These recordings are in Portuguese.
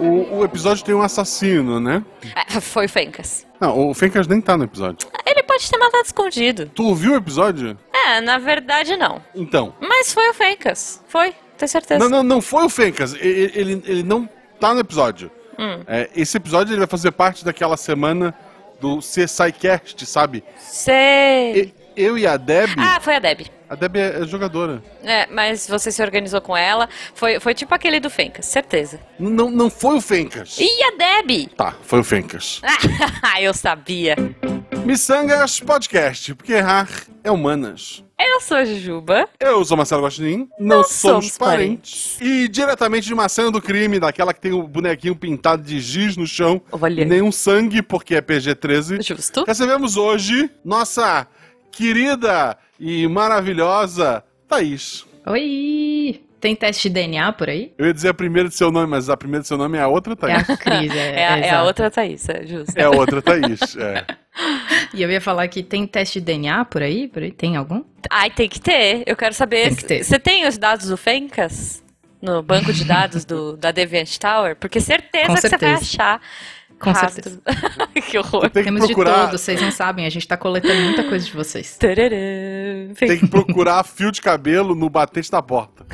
O, o episódio tem um assassino, né? É, foi o Fencas. Não, o Fencas nem tá no episódio. Ele pode ter matado escondido. Tu ouviu o episódio? É, na verdade não. Então. Mas foi o Fencas. Foi, tenho certeza. Não, não, não foi o Fencas. Ele, ele, ele não tá no episódio. Hum. É, esse episódio ele vai fazer parte daquela semana do CSI Cast, sabe? Sei. Eu e a Deb. Ah, foi a Deb. A Deb é, é jogadora. É, mas você se organizou com ela. Foi, foi tipo aquele do Fencas, certeza. Não, não foi o Fencas. E a Deb? Tá, foi o Fencas. Ah, eu sabia. Missangas Podcast, porque errar é humanas. Eu sou a Jujuba. Eu sou Marcelo Guaxinim, não Nós somos, somos parentes. E diretamente de uma cena do crime, daquela que tem o bonequinho pintado de giz no chão, Olha. nenhum sangue, porque é PG-13. Justo. Recebemos hoje nossa querida e maravilhosa Thaís. Oi! Tem teste de DNA por aí? Eu ia dizer a primeira de seu nome, mas a primeira de seu nome é a outra É Thaís. a Cris, é, É, a, é a exato. outra Thaís, é justo. É a outra Thaís. É. E eu ia falar que tem teste de DNA por aí? Por aí? Tem algum? Ai, tem que ter. Eu quero saber. Tem que ter. Você tem os dados do Fencas? No banco de dados do, da Deviant Tower? Porque certeza Com que você vai certeza. achar. Com rastros. que horror. Tem que Temos procurar, de todos, vocês não sabem, a gente tá coletando muita coisa de vocês. Tem que procurar fio de cabelo no batente da porta.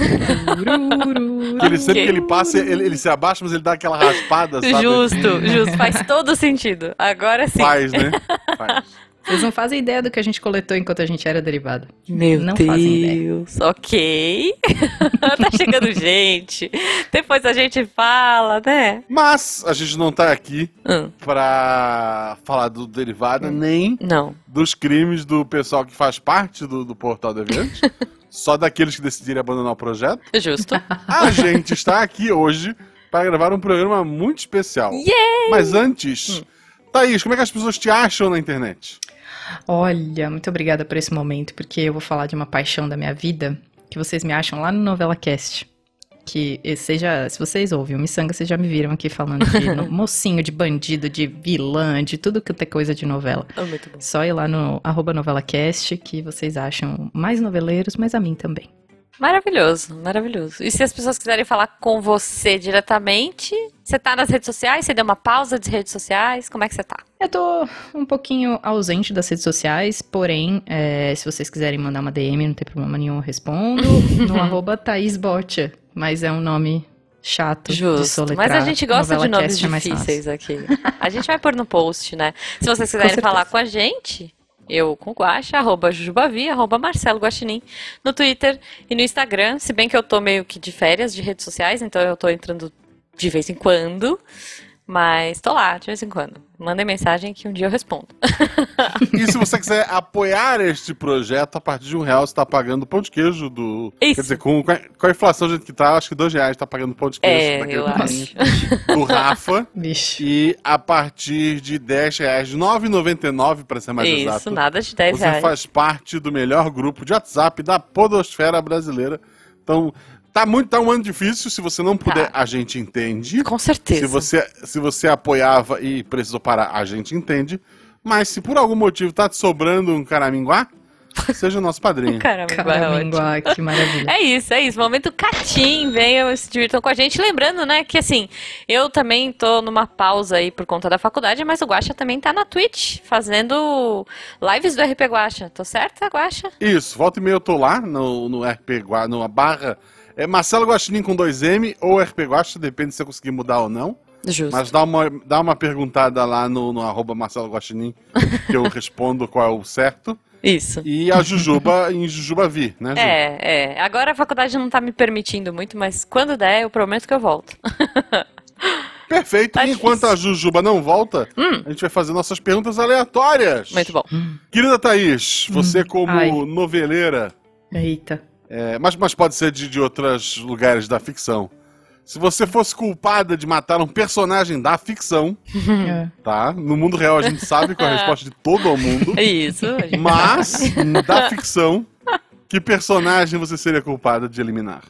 Ele sempre que ele passa, ele, ele se abaixa, mas ele dá aquela raspada, sabe? Justo, justo. Faz todo sentido. Agora sim. Faz, né? Faz. Vocês não fazem ideia do que a gente coletou enquanto a gente era derivado. Meu Não fazem ideia. Deus. Ok. tá chegando gente. Depois a gente fala, né? Mas a gente não tá aqui Hum, pra falar do derivado, nem não. dos crimes do pessoal que faz parte do, do Portal Deviante. só daqueles que decidirem abandonar o projeto. Justo. A gente está aqui hoje para gravar um programa muito especial. Yay! Mas antes, Thaís, como é que as pessoas te acham na internet? Olha, muito obrigada por esse momento, porque eu vou falar de uma paixão da minha vida que vocês me acham lá no Novela Cast. Que seja, se vocês ouvem o Missanga, vocês já me viram aqui falando de no- mocinho, de bandido, de vilã, de tudo que é coisa de novela. Oh, muito bom. Só ir lá no arroba novelacast que vocês acham mais noveleiros, mas a mim também. Maravilhoso, maravilhoso. E se as pessoas quiserem falar com você diretamente, você tá nas redes sociais? Você deu uma pausa de redes sociais? Como é que você tá? Eu tô um pouquinho ausente das redes sociais, porém, é, se vocês quiserem mandar uma DM, não tem problema nenhum, eu respondo no arroba Thaís Botia, mas é um nome chato de Justo. soletrar. Mas a gente gosta de nomes é difíceis aqui. A gente vai pôr no post, né? Se vocês quiserem falar com a gente, eu com Guaxa, arroba Jujubavi, arroba Marcelo Guaxinim, no Twitter e no Instagram. Se bem que eu tô meio que de férias de redes sociais, então eu tô entrando de vez em quando. Mas tô lá, de vez em quando. Mandem mensagem que um dia eu respondo. E se você quiser apoiar este projeto, a partir de um real você está pagando pão de queijo do. Isso. Quer dizer, com, com a- inflação do jeito que tá, acho que dois reais está pagando pão de queijo É, eu acho. do Rafa. Vixe. E a partir de 10 reais, de 9,99 para ser mais Isso, exato, nada de 10 você reais. faz parte do melhor grupo de WhatsApp da podosfera brasileira. Então, tá muito, tá um ano difícil. Se você não puder, a gente entende. Com certeza. Se você, se você apoiava e precisou parar, a gente entende. Mas se por algum motivo tá te sobrando um caraminguá, seja o nosso padrinho. É. Caraminguá, que maravilha. É isso, é isso. Momento catim, venham se divirtam com a gente. Lembrando, né, que assim, eu também tô numa pausa aí por conta da faculdade, mas o Guaxa também tá na Twitch, fazendo lives do RP Guaxa. Tô certa, Guaxa? Isso, volta e meia eu tô lá no, no RP Gua, no barra. É Marcelo Guaxinim com 2M ou RP Guaxa, depende se eu conseguir mudar ou não. Justo. Mas dá uma, dá uma perguntada lá no, no arroba Marcelo Guaxinim, que eu respondo qual é o certo. Isso. E a Jujuba em Jujubavi, né, Ju? É, é. Agora a faculdade não tá me permitindo muito, mas quando der, eu prometo que eu volto. Perfeito. Tá e enquanto a Jujuba não volta, Hum. a gente vai fazer nossas perguntas aleatórias. Muito bom. Querida Thaís, você como Ai. noveleira, Eita. É, mas, mas pode ser de, de outros lugares da ficção. Se você fosse culpada de matar um personagem da ficção, É. tá? No mundo real a gente sabe qual é a resposta de todo o mundo. É isso. gente- Mas, da ficção, que personagem você seria culpada de eliminar?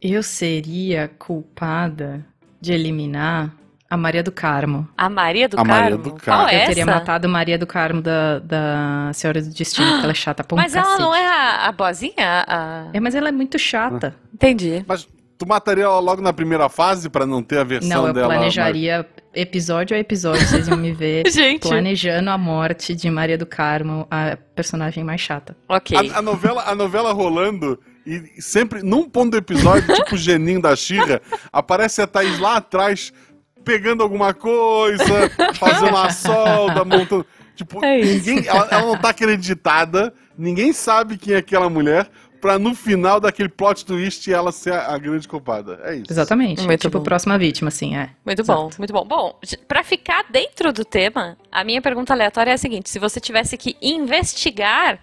Eu seria culpada de eliminar a Maria do Carmo. A Maria do A Carmo. Maria do Carmo. Qual é eu teria essa? matado Maria do Carmo da, da Senhora do Destino, porque ela é chata pra um Mas ela cacete. não é a, a boazinha? A... É, mas ela é muito chata. Entendi. Mas, Tu mataria ela logo na primeira fase pra não ter a versão Não, eu dela? planejaria episódio a episódio, vocês iam me ver Gente. planejando a morte de Maria do Carmo, a personagem mais chata. Ok. A, a novela, a novela rolando e sempre, num ponto do episódio, tipo o geninho da Xirra, aparece a Thaís lá atrás pegando alguma coisa, fazendo a solda, montando. Tipo, É ninguém, ela, ela não tá acreditada, ninguém sabe quem é aquela mulher, pra no final daquele plot twist ela ser a, a grande culpada. É isso. Exatamente. Muito tipo, bom. próxima vítima, assim, é. Muito Exato. bom, muito bom. Bom, pra ficar dentro do tema, a minha pergunta aleatória é a seguinte: se você tivesse que investigar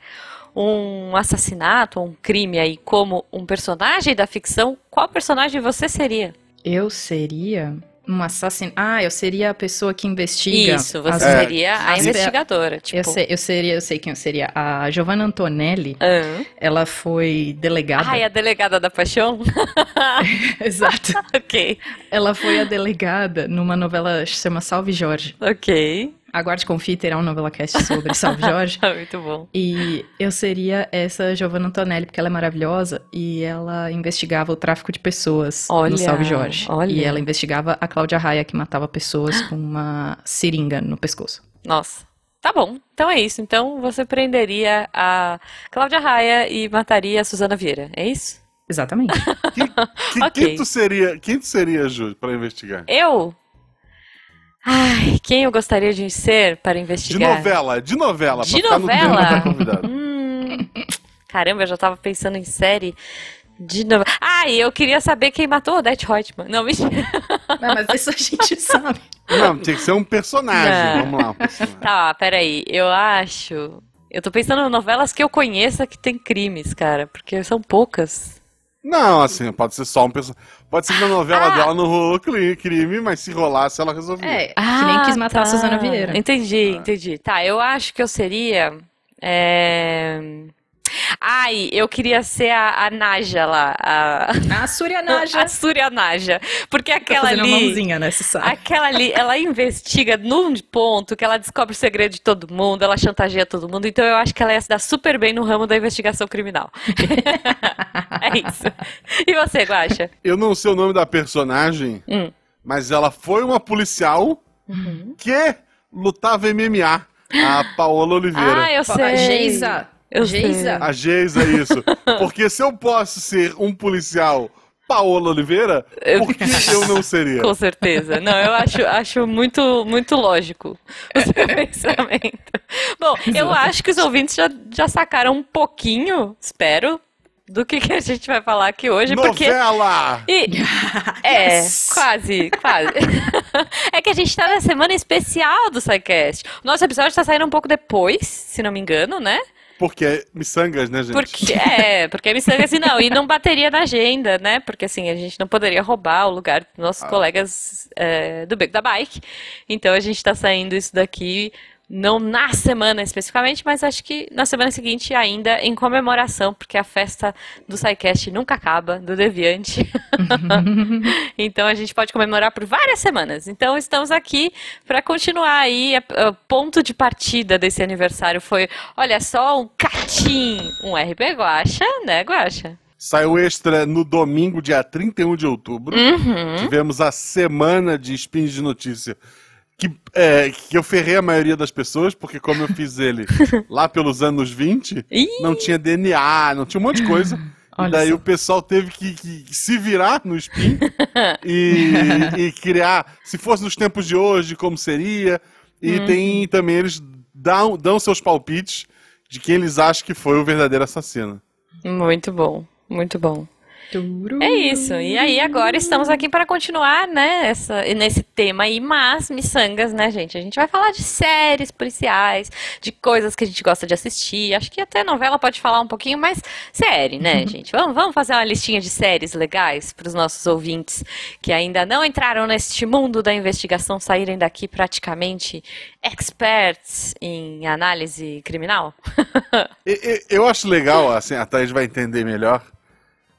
um assassinato, um crime aí como um personagem da ficção, qual personagem você seria? Eu seria um assassino. Ah, eu seria a pessoa que investiga. Isso, você as- É. seria a as- investigadora, tipo. Eu, sei, eu seria, eu sei quem eu seria. A Giovanna Antonelli, Ah. ela foi delegada. Ai, a delegada da paixão? Exato. ok, Ela foi a delegada numa novela que se chama Salve Jorge. ok. Aguarde Confie terá um novela cast sobre Salve Jorge. muito bom. E eu seria essa Giovanna Antonelli, porque ela é maravilhosa e ela investigava o tráfico de pessoas Olha, no Salve Jorge. olha. E ela investigava a Cláudia Raia, que matava pessoas com uma seringa no pescoço. Nossa. Tá bom, então é isso. Então você prenderia a Cláudia Raia e mataria a Suzana Vieira, é isso? Exatamente. Que- Ok. Quem tu seria, quem tu seria, Ju, pra investigar? Eu? Ai, quem eu gostaria de ser para De investigar? novela, de novela. De no novela? da convidada. Hum, caramba, eu já tava pensando em série de novela. Ah, e eu queria saber quem matou Odette Reutemann. Não, mentira. Não, mas isso a gente sabe. Não, tinha que ser um personagem. Não. Vamos lá, um personagem. Tá, peraí. Eu acho. Eu tô pensando em novelas que eu conheça que tem crimes, cara, porque são poucas. Não, assim, pode ser só um personagem. Pode ser que na novela Ah! dela não rolou cri- crime, mas se rolasse, ela resolvia. É, que nem quis matar a tá. Suzana Vieira. Entendi, entendi. Tá, eu acho que eu seria. é, Ai, eu queria ser a, a Naja lá, a, A Surya Naja. a Surya Naja. Porque Tá aquela fazendo uma ali. mãozinha, né? Você sabe. Aquela ali, ela investiga num ponto que ela descobre o segredo de todo mundo, ela chantageia todo mundo, então eu acho que ela ia se dar super bem no ramo da investigação criminal. é isso. E você, Guaxa? Eu não sei o nome da personagem, Hum. mas ela foi uma policial Uhum. que lutava MMA. A Paola Oliveira. Ah, eu sei. Geisa. Eu Geisa. A Geisa, isso. Porque se eu posso ser um policial Paola Oliveira, Eu- por que eu não seria? Com certeza. Não, eu acho, acho muito, muito lógico o seu pensamento. Bom, eu acho que os ouvintes já, já sacaram um pouquinho, espero, do que, que a gente vai falar aqui hoje, porque. Novela! E- é, Yes! quase, quase. é que a gente tá na semana especial do SciCast. O nosso episódio tá saindo um pouco depois, se não me engano, né? Porque é miçangas, né, gente? Porque, é, porque é assim, não, e não bateria na agenda, né? Porque assim, a gente não poderia roubar o lugar dos nossos colegas é, do Beco da Bike. Então a gente tá saindo isso daqui, não na semana especificamente, mas acho que na semana seguinte ainda em comemoração, porque a festa do SciCast nunca acaba, do Deviante. então a gente pode comemorar por várias semanas. Então estamos aqui para continuar aí. O ponto de partida desse aniversário foi, olha só, um catim, um RP Guacha, né, Guacha? Saiu extra no domingo, dia 31 de outubro. Uhum. Tivemos a semana de spins de notícia. Que, é, que eu ferrei a maioria das pessoas, porque como eu fiz ele lá pelos anos 20, Ih! não tinha DNA, não tinha um monte de coisa. e daí só. o pessoal teve que, que se virar no spin e, e criar, se fosse nos tempos de hoje, como seria. E Uhum. tem também, eles dão, dão seus palpites de quem eles acham que foi o verdadeiro assassino. Muito bom, muito bom. É isso. E aí agora estamos aqui para continuar, né, essa, nesse tema aí, mas miçangas, né, gente? A gente vai falar de séries policiais, de coisas que a gente gosta de assistir. Acho que até novela pode falar um pouquinho, mas série, né, gente? Vamos, vamos fazer uma listinha de séries legais para os nossos ouvintes que ainda não entraram neste mundo da investigação, saírem daqui praticamente experts em análise criminal. E- e- Eu acho legal, assim, a Thaís vai entender melhor,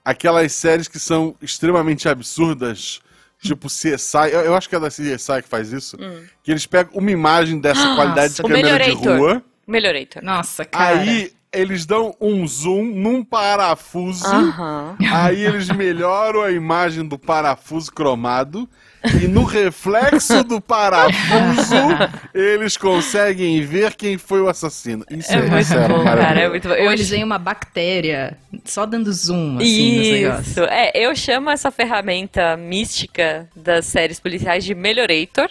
aquelas séries que são extremamente absurdas, tipo CSI, eu, eu acho que é da CSI que faz isso, Hum. que eles pegam uma imagem dessa qualidade de câmera de rua, Melhorator. Nossa, cara. aí eles dão um zoom num parafuso, Aham. aí eles melhoram a imagem do parafuso cromado, e no reflexo do parafuso, eles conseguem ver quem foi o assassino. Isso É é, muito sério, bom, cara. É muito bom. Ou Eu eles veem uma bactéria só dando zoom, assim, nos negócios. Isso. É, eu chamo essa ferramenta mística das séries policiais de Melhorator.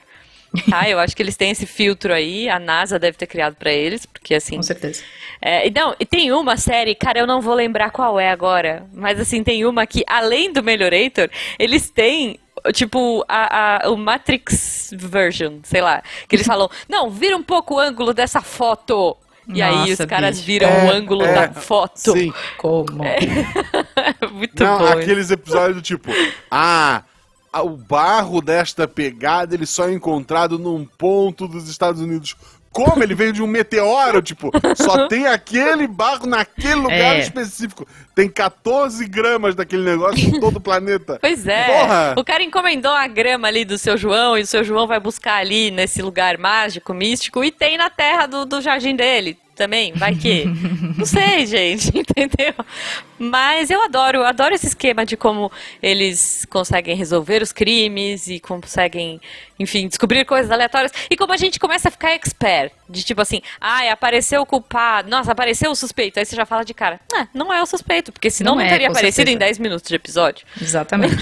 Tá, eu acho que eles têm esse filtro aí, a NASA deve ter criado pra eles, porque assim. Com certeza. É, e não, e tem uma série, cara, eu não vou lembrar qual é agora, mas assim, tem uma que, além do Melhorator, eles têm. Tipo, a, a- o Matrix version, sei lá. Que eles falam, não, vira um pouco o ângulo dessa foto. E aí os Nossa, caras bicho. viram É, o ângulo é, da foto. Sim. Como? Muito Não, bom. aqueles episódios do tipo, ah, o barro desta pegada ele só é encontrado num ponto dos Estados Unidos. Como? Ele veio de um meteoro, tipo, só tem aquele barro naquele lugar É. específico. Tem 14 gramas daquele negócio em todo o planeta. Pois é. Porra! O cara encomendou a grama ali do seu João e o seu João vai buscar ali nesse lugar mágico, místico, e tem na terra do, do jardim dele também. Vai que. Não sei, gente, entendeu? Mas eu adoro, eu adoro esse esquema de como eles conseguem resolver os crimes e conseguem, enfim, descobrir coisas aleatórias. E como a gente começa a ficar expert. De tipo assim, ai, apareceu o culpado, nossa, apareceu o suspeito. Aí você já fala de cara, ah, não é o suspeito, porque senão Não não, é, teria aparecido em certeza. 10 minutos de episódio. Exatamente.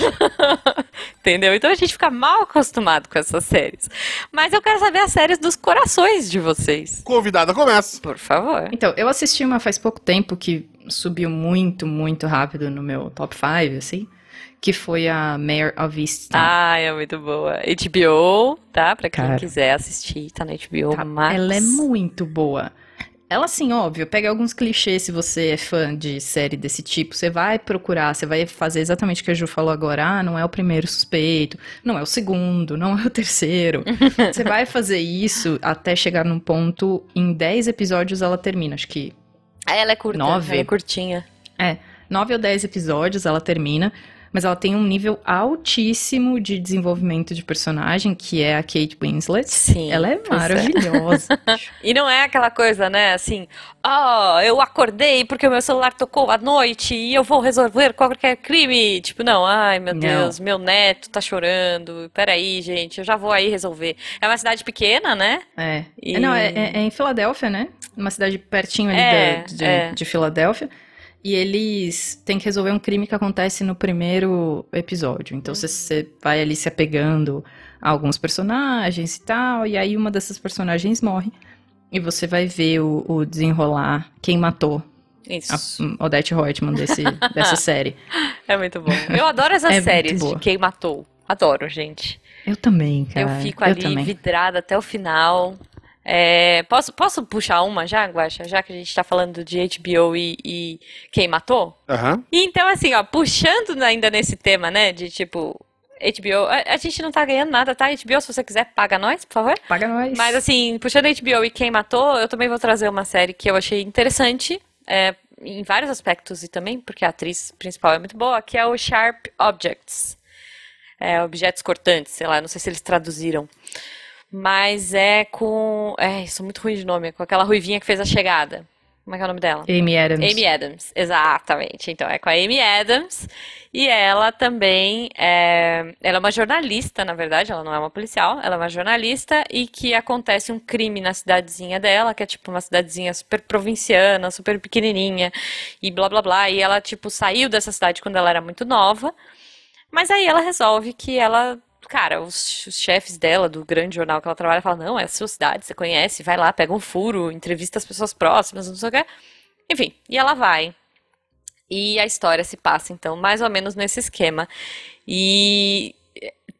Entendeu? Então a gente fica mal acostumado com essas séries. Mas eu quero saber as séries dos corações de vocês. Convidada começa. Por favor. Então, eu assisti uma faz pouco tempo que subiu muito, muito rápido no meu top 5, assim, que foi a Mayor of Easttown. Ah, é muito boa. HBO, tá? Pra quem Cara. quiser assistir, tá na HBO Tá, Max. Ela é muito boa. Ela, assim, óbvio, pega alguns clichês se você é fã de série desse tipo. Você vai procurar, você vai fazer exatamente o que a Ju falou agora. Ah, não é o primeiro suspeito, não é o segundo, não é o terceiro. você vai fazer isso até chegar num ponto. Em 10 episódios ela termina. Acho que Ela é curta, Nove. ela é curtinha. é, 9 ou 10 episódios ela termina. Mas ela tem um nível altíssimo de desenvolvimento de personagem, que é a Kate Winslet. Sim, Ela é é. maravilhosa. E não é aquela coisa, né, assim, ó, eu acordei porque o meu celular tocou à noite e eu vou resolver qualquer crime. Tipo, não, ai meu Não. Deus, meu neto tá chorando. Peraí, gente, eu já vou aí resolver. É uma cidade pequena, né? É. E- É, Não, é, é- é em Filadélfia, né? Uma cidade pertinho ali É, da- de, é. de Filadélfia. E eles têm que resolver um crime que acontece no primeiro episódio. Então você- vai ali se apegando a alguns personagens e tal. E aí uma dessas personagens morre. E você vai ver o, o desenrolar quem matou a Isso. hum, Odette Reutemann desse, dessa série. É muito bom. Eu adoro essas É séries de quem matou. Adoro, gente. Eu também, cara. eu fico ali também. vidrada até o final. É, posso, posso puxar uma já, Guaxa? Já que a gente tá falando de HBO e, e quem matou? Aham. E então, assim, ó, puxando ainda nesse tema, né, de tipo, HBO, a, a gente não tá ganhando nada, tá? HBO, se você quiser, paga nós, por favor. Paga nós. Mas assim, puxando HBO e quem matou, eu também vou trazer uma série que eu achei interessante, é, em vários aspectos e também porque a atriz principal é muito boa, que é o Sharp Objects. É, objetos cortantes, sei lá, não sei se eles traduziram. Mas é com. É, sou muito ruim de nome, é com aquela ruivinha que fez a chegada. Como é que é o nome dela? Amy Adams. Amy Adams, exatamente. Então é com a Amy Adams e ela também é, ela é uma jornalista, na verdade, ela não é uma policial, ela é uma jornalista e que acontece um crime na cidadezinha dela, que é tipo uma cidadezinha super provinciana, super pequenininha e blá blá blá. E ela tipo saiu dessa cidade quando ela era muito nova, mas aí ela resolve que ela Cara, os, os chefes dela, do grande jornal que ela trabalha, falam: Não, é a sua cidade, você conhece, vai lá, pega um furo, entrevista as pessoas próximas, não sei o quê. Enfim, e ela vai. E a história se passa, então, mais ou menos nesse esquema. E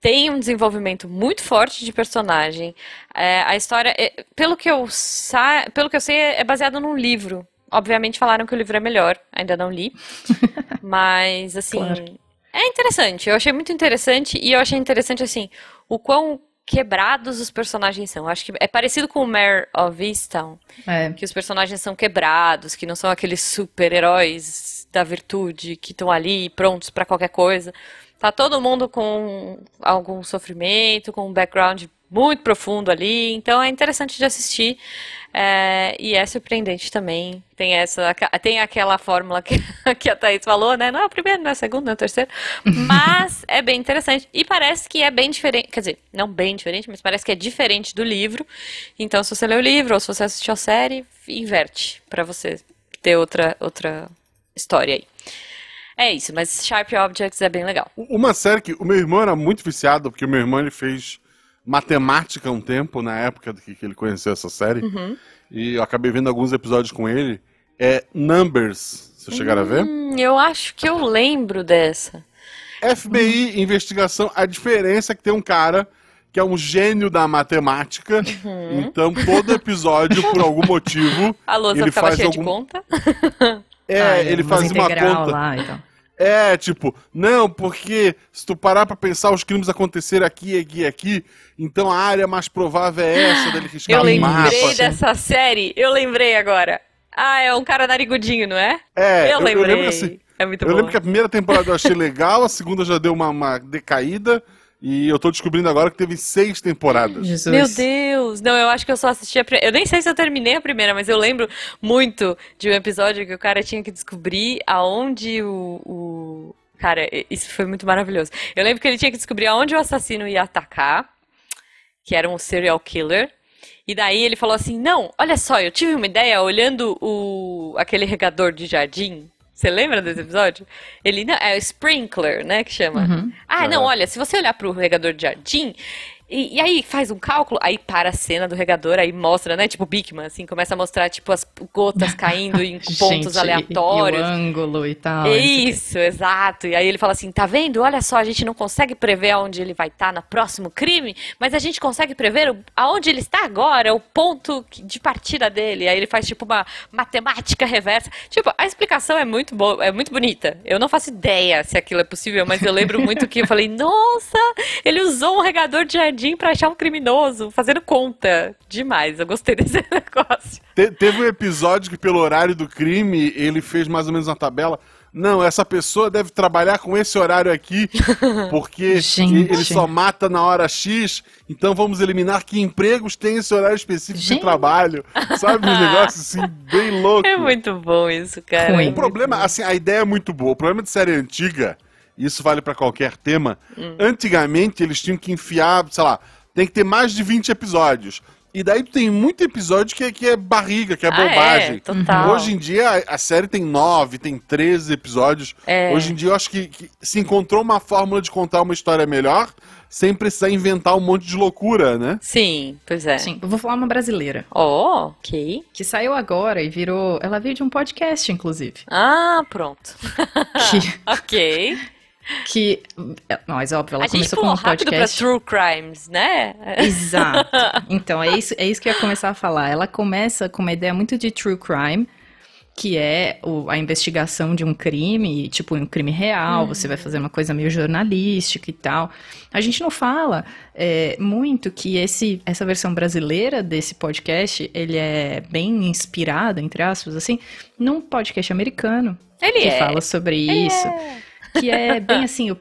tem um desenvolvimento muito forte de personagem. É, a história, é, pelo que eu sa pelo que eu sei, é baseado num livro. Obviamente falaram que o livro é melhor, ainda não li. Mas, assim, Claro. É interessante. Eu achei muito interessante e eu achei interessante, assim, o quão quebrados os personagens são. Eu acho que é parecido com o Mare of Easttown, É. que os personagens são quebrados, que não são aqueles super-heróis da virtude que estão ali prontos pra qualquer coisa. Tá todo mundo com algum sofrimento, com um background muito profundo ali, então é interessante de assistir. É, e é surpreendente também. Tem essa, tem aquela fórmula que, que a Thaís falou, né? Não é o primeiro, não é o segundo, não é o terceiro. Mas é bem interessante. E parece que é bem diferente. Quer dizer, não bem diferente, mas parece que é diferente do livro. Então, se você lê o livro ou se você assistiu a série, inverte para você ter outra, outra história aí. É isso, mas Sharp Objects é bem legal. Uma série que o meu irmão era muito viciado, porque o meu irmão ele fez matemática um tempo, na época que, ele conheceu essa série. Uhum. E eu acabei vendo alguns episódios com ele. É Numbers. Vocês chegaram hum, a ver? Hum, eu acho que eu lembro dessa. FBI, hum. investigação. A diferença é que tem um cara que é um gênio da matemática. Uhum. Então, todo episódio, por algum motivo. A lousa ele ficava faz cheia algum... de conta? É, ah, ele faz uma conta. Lá, então. É, tipo, não, porque se tu parar pra pensar, os crimes aconteceram aqui, aqui e aqui, então a área mais provável é essa dele riscar Eu lembrei mapa. dessa série, eu lembrei agora. Ah, é um cara narigudinho, não é? É, eu, eu lembrei. Eu lembro, assim, é muito eu lembro que a primeira temporada eu achei legal, a segunda já deu uma, uma decaída, e eu tô descobrindo agora que teve seis temporadas. Jesus. Meu Deus! Não, eu acho que eu só assisti a primeira. Eu nem sei se eu terminei a primeira, mas eu lembro muito de um episódio que o cara tinha que descobrir aonde o. o... Cara, isso foi muito maravilhoso. Eu lembro que ele tinha que descobrir aonde o assassino ia atacar, que era um serial killer. E daí ele falou assim: Não, olha só, eu tive uma ideia olhando o aquele regador de jardim você lembra desse episódio? Ele não, é o sprinkler, né, que chama. Uhum. Ah, não, olha, se você olhar para o regador de jardim, e, e, aí faz um cálculo, aí para a cena do regador, aí mostra, né? Tipo Bigman, assim, começa a mostrar, tipo, as gotas caindo em pontos gente, aleatórios. E, o ângulo e tal. Isso, exato. E aí ele fala assim: tá vendo? Olha só, a gente não consegue prever aonde ele vai estar tá no próximo crime, mas a gente consegue prever aonde ele está agora, o ponto de partida dele. Aí ele faz, tipo, uma matemática reversa. Tipo, a explicação é muito boa, é muito bonita. Eu não faço ideia se aquilo é possível, mas eu lembro muito que eu falei: nossa, ele usou um regador de jardim para achar um criminoso, fazendo conta. Demais, eu gostei desse negócio. Te, teve um episódio que, pelo horário do crime, ele fez mais ou menos uma tabela. Não, essa pessoa deve trabalhar com esse horário aqui, porque ele só mata na hora X, então vamos eliminar que empregos tem esse horário específico Gente. de trabalho. Sabe? Um negócio assim, bem louco. É muito bom isso, cara. O problema, assim, a ideia é muito boa. O problema de série antiga isso vale para qualquer tema. Hum. Antigamente eles tinham que enfiar, sei lá, tem que ter mais de 20 episódios. E daí tem muito episódio que é, que é barriga, que é ah, bobagem. É, total. Hoje em dia a, a, série tem 9, tem 13 episódios. É. Hoje em dia eu acho que, que, se encontrou uma fórmula de contar uma história melhor, sem precisar inventar um monte de loucura, né? Sim, pois é. Sim, eu vou falar uma brasileira. Oh, ok. Que saiu agora e virou. Ela veio de um podcast, inclusive. Ah, pronto. Que... ok que mas óbvio ela a começou com um podcast pra true crimes né exato então é isso é isso que eu ia começar a falar ela começa com uma ideia muito de true crime que é o, a investigação de um crime, tipo um crime real, você vai fazer uma coisa meio jornalística e tal. A gente não fala é, muito que esse, essa versão brasileira desse podcast, ele é bem inspirado, entre aspas, assim, num podcast americano. Ele que é. fala sobre ele isso. É que é bem assim, o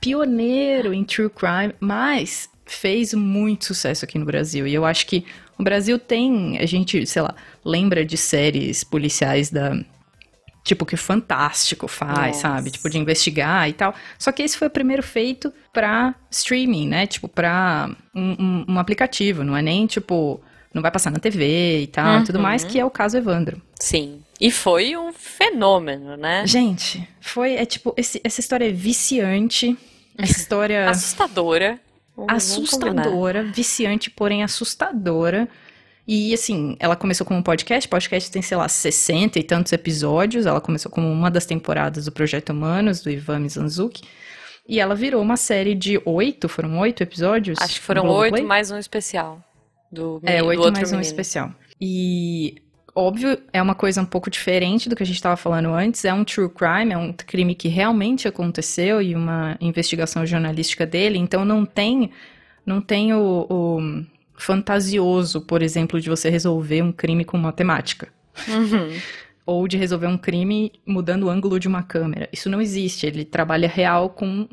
pioneiro em true crime, mas fez muito sucesso aqui no Brasil. E eu acho que o Brasil tem, a gente, sei lá, lembra de séries policiais da tipo que Fantástico faz, Nossa. sabe? Tipo de investigar e tal. Só que esse foi o primeiro feito para streaming, né? Tipo para um, um, um, aplicativo, não é nem tipo não vai passar na TV e tal, uhum. e tudo mais, que é o caso Evandro. Sim. E foi um fenômeno, né? Gente, foi, é tipo, esse, essa história é viciante, essa história... assustadora. assustadora, viciante, porém assustadora. E assim, ela começou como um podcast, podcast tem, sei lá, 60 e tantos episódios, ela começou como uma das temporadas do Projeto Humanos, do Ivan Mizanzuki. E ela virou uma série de oito, foram oito episódios? Acho que foram oito mais um especial. Do, é, oito do mais menino. um especial. E óbvio, é uma coisa um pouco diferente do que a gente estava falando antes. É um true crime, é um crime que realmente aconteceu e uma investigação jornalística dele. Então não tem, não tem o, o fantasioso, por exemplo, de você resolver um crime com matemática. Uhum. Ou de resolver um crime mudando o ângulo de uma câmera. Isso não existe. Ele trabalha real com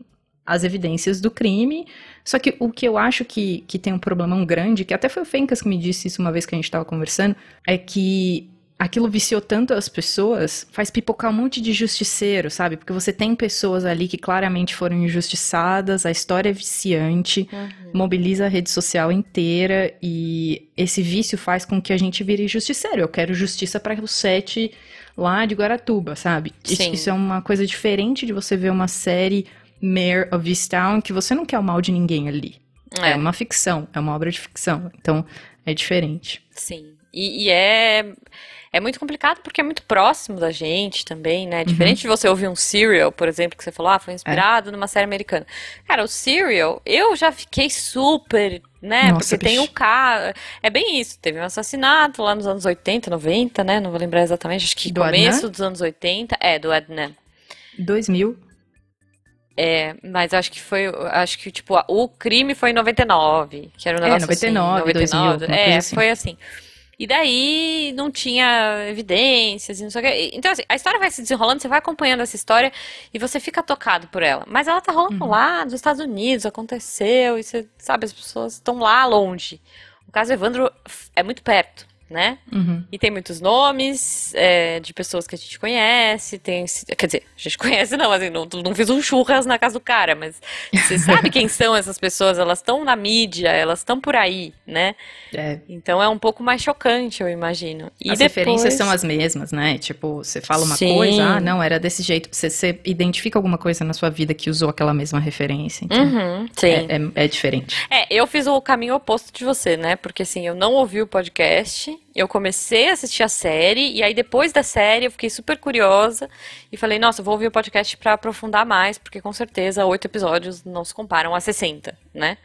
as evidências do crime Só que o que eu acho que, que tem um problemão grande, que até foi o Fencas que me disse isso uma vez que a gente tava conversando, é que aquilo viciou tanto as pessoas, faz pipocar um monte de justiceiro, sabe? Porque você tem pessoas ali que claramente foram injustiçadas, a história é viciante, Uhum. mobiliza a rede social inteira e esse vício faz com que a gente vire justiceiro. Eu quero justiça para o sete lá de Guaratuba, sabe? Isso, Sim. isso é uma coisa diferente de você ver uma série Mayor of Easttown que você não quer o mal de ninguém ali. É. É, uma ficção, é uma obra de ficção. Então, é diferente. sim. E, e é, é muito complicado porque é muito próximo da gente também, né? Diferente de você ouvir um Serial, por exemplo, que você falou, ah, foi inspirado numa série americana. Cara, o Serial, eu já fiquei super, né? Nossa, porque tem bicho. um cara. É bem isso, teve um assassinato lá nos anos 80, 90, né? Não vou lembrar exatamente, acho que Do começo Adnan? dos anos 80. É, do Adnan. 2000, É, mas acho que foi, acho que, tipo, o crime foi em 99, que era um É, negócio 99, assim, 2000, uma é, coisa assim. foi assim. E daí não tinha evidências e não sei o que. Então, assim, a história vai se desenrolando, você vai acompanhando essa história e você fica tocado por ela. Mas ela tá rolando Uhum. lá nos Estados Unidos, aconteceu, e você sabe, as pessoas estão lá longe. O caso Evandro é muito perto, né? uhum. E tem muitos nomes é, de pessoas que a gente conhece, tem, quer dizer, a gente conhece não, assim, não, não fiz um churras na casa do cara, mas você sabe quem são essas pessoas, elas estão na mídia, elas estão por aí, né? É, Então é um pouco mais chocante, eu imagino. E as depois... referências são as mesmas, né? Tipo, você fala uma Sim. coisa, ah, não, era desse jeito. Você, você identifica alguma coisa na sua vida que usou aquela mesma referência. Então, Uhum, sim. é, é, é diferente. É, eu fiz o caminho oposto de você, né? Porque assim, eu não ouvi o podcast, eu comecei a assistir a série, e aí depois da série eu fiquei super curiosa e falei, nossa, vou ouvir o podcast pra aprofundar mais, porque com certeza oito episódios não se comparam a 60, né?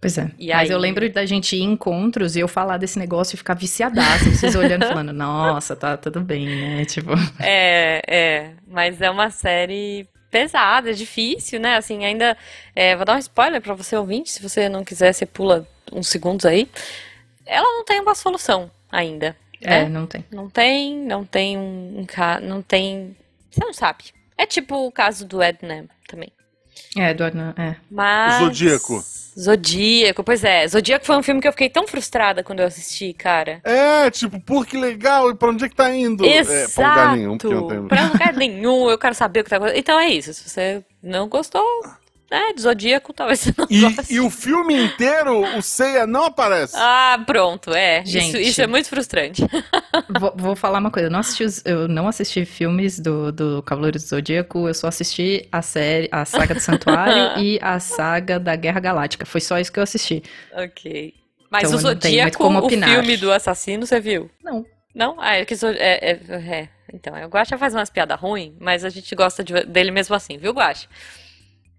Pois é. E Mas aí- eu lembro da gente ir em encontros e eu falar desse negócio e ficar viciadaça. Vocês olhando e falando, nossa, tá tudo bem, né? Tipo, É, é, mas é uma série pesada, é difícil, né? Assim, ainda, é, vou dar um spoiler pra você ouvinte, se você não quiser, você pula uns segundos aí. Ela não tem uma solução ainda, é, né? não tem. Não tem, não tem um, um ca- não tem, você não sabe. É tipo o caso do Edna também. É, Eduardo, não- é. Mas Zodíaco. Zodíaco, pois é. Zodíaco foi um filme que eu fiquei tão frustrada quando eu assisti, cara. É, tipo, pô, que legal, e pra onde é que tá indo? É, pra lugar nenhum, porque não tem... Pra lugar nenhum, eu quero saber o que tá acontecendo. Então é isso. Se você não gostou, né, de Zodíaco, talvez você não E, goste. e o filme inteiro, o Seiya não aparece. Ah, pronto, é. Isso, Gente. isso é muito frustrante. Vou, vou falar uma coisa, eu não assisti, os- eu não assisti filmes do, do Cavaleiro do Zodíaco, eu só assisti a série, a saga do Santuário e a saga da Guerra Galáctica. Foi só isso que eu assisti. ok. Mas Então o Zodíaco, como o filme do assassino, você viu? Não. Não? Ah, é que é, é, é. Então, o Guaxa faz umas piadas ruins, mas a gente gosta de- dele mesmo assim, viu, Guaxa?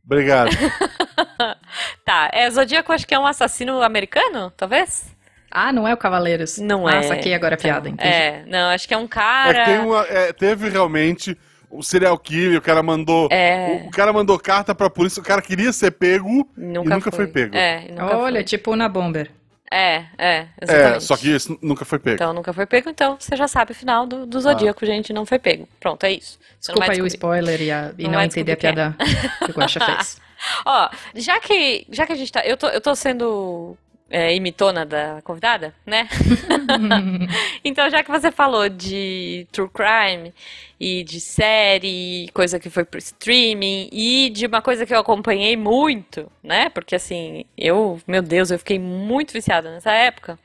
Obrigado. Tá, é, Zodíaco acho que é um assassino americano, talvez? Ah, não é o Cavaleiros? Não ah, é. saquei agora a Então, piada, entendi. É, não, acho que é um É que cara. tem uma, é, teve realmente o serial killer, o cara mandou. É. O, o cara mandou carta pra polícia, o cara queria ser pego Nunca, e nunca foi, pego. É, nunca Olha, foi. tipo na Bomber. É, é, É, exatamente. só que esse nunca foi pego. Então nunca foi pego, então você já sabe o final do, do Zodíaco, gente, não foi pego. Pronto, é isso. Você Desculpa aí o spoiler e, a- e Não não, entender a piada que o Guaxa fez. Ó, já que, já que a gente tá. Eu tô, eu tô sendo é, imitona da convidada, né? Então, já que você falou de true crime e de série, coisa que foi pro streaming e de uma coisa que eu acompanhei muito, né? Porque assim, eu, meu Deus, eu fiquei muito viciada nessa época.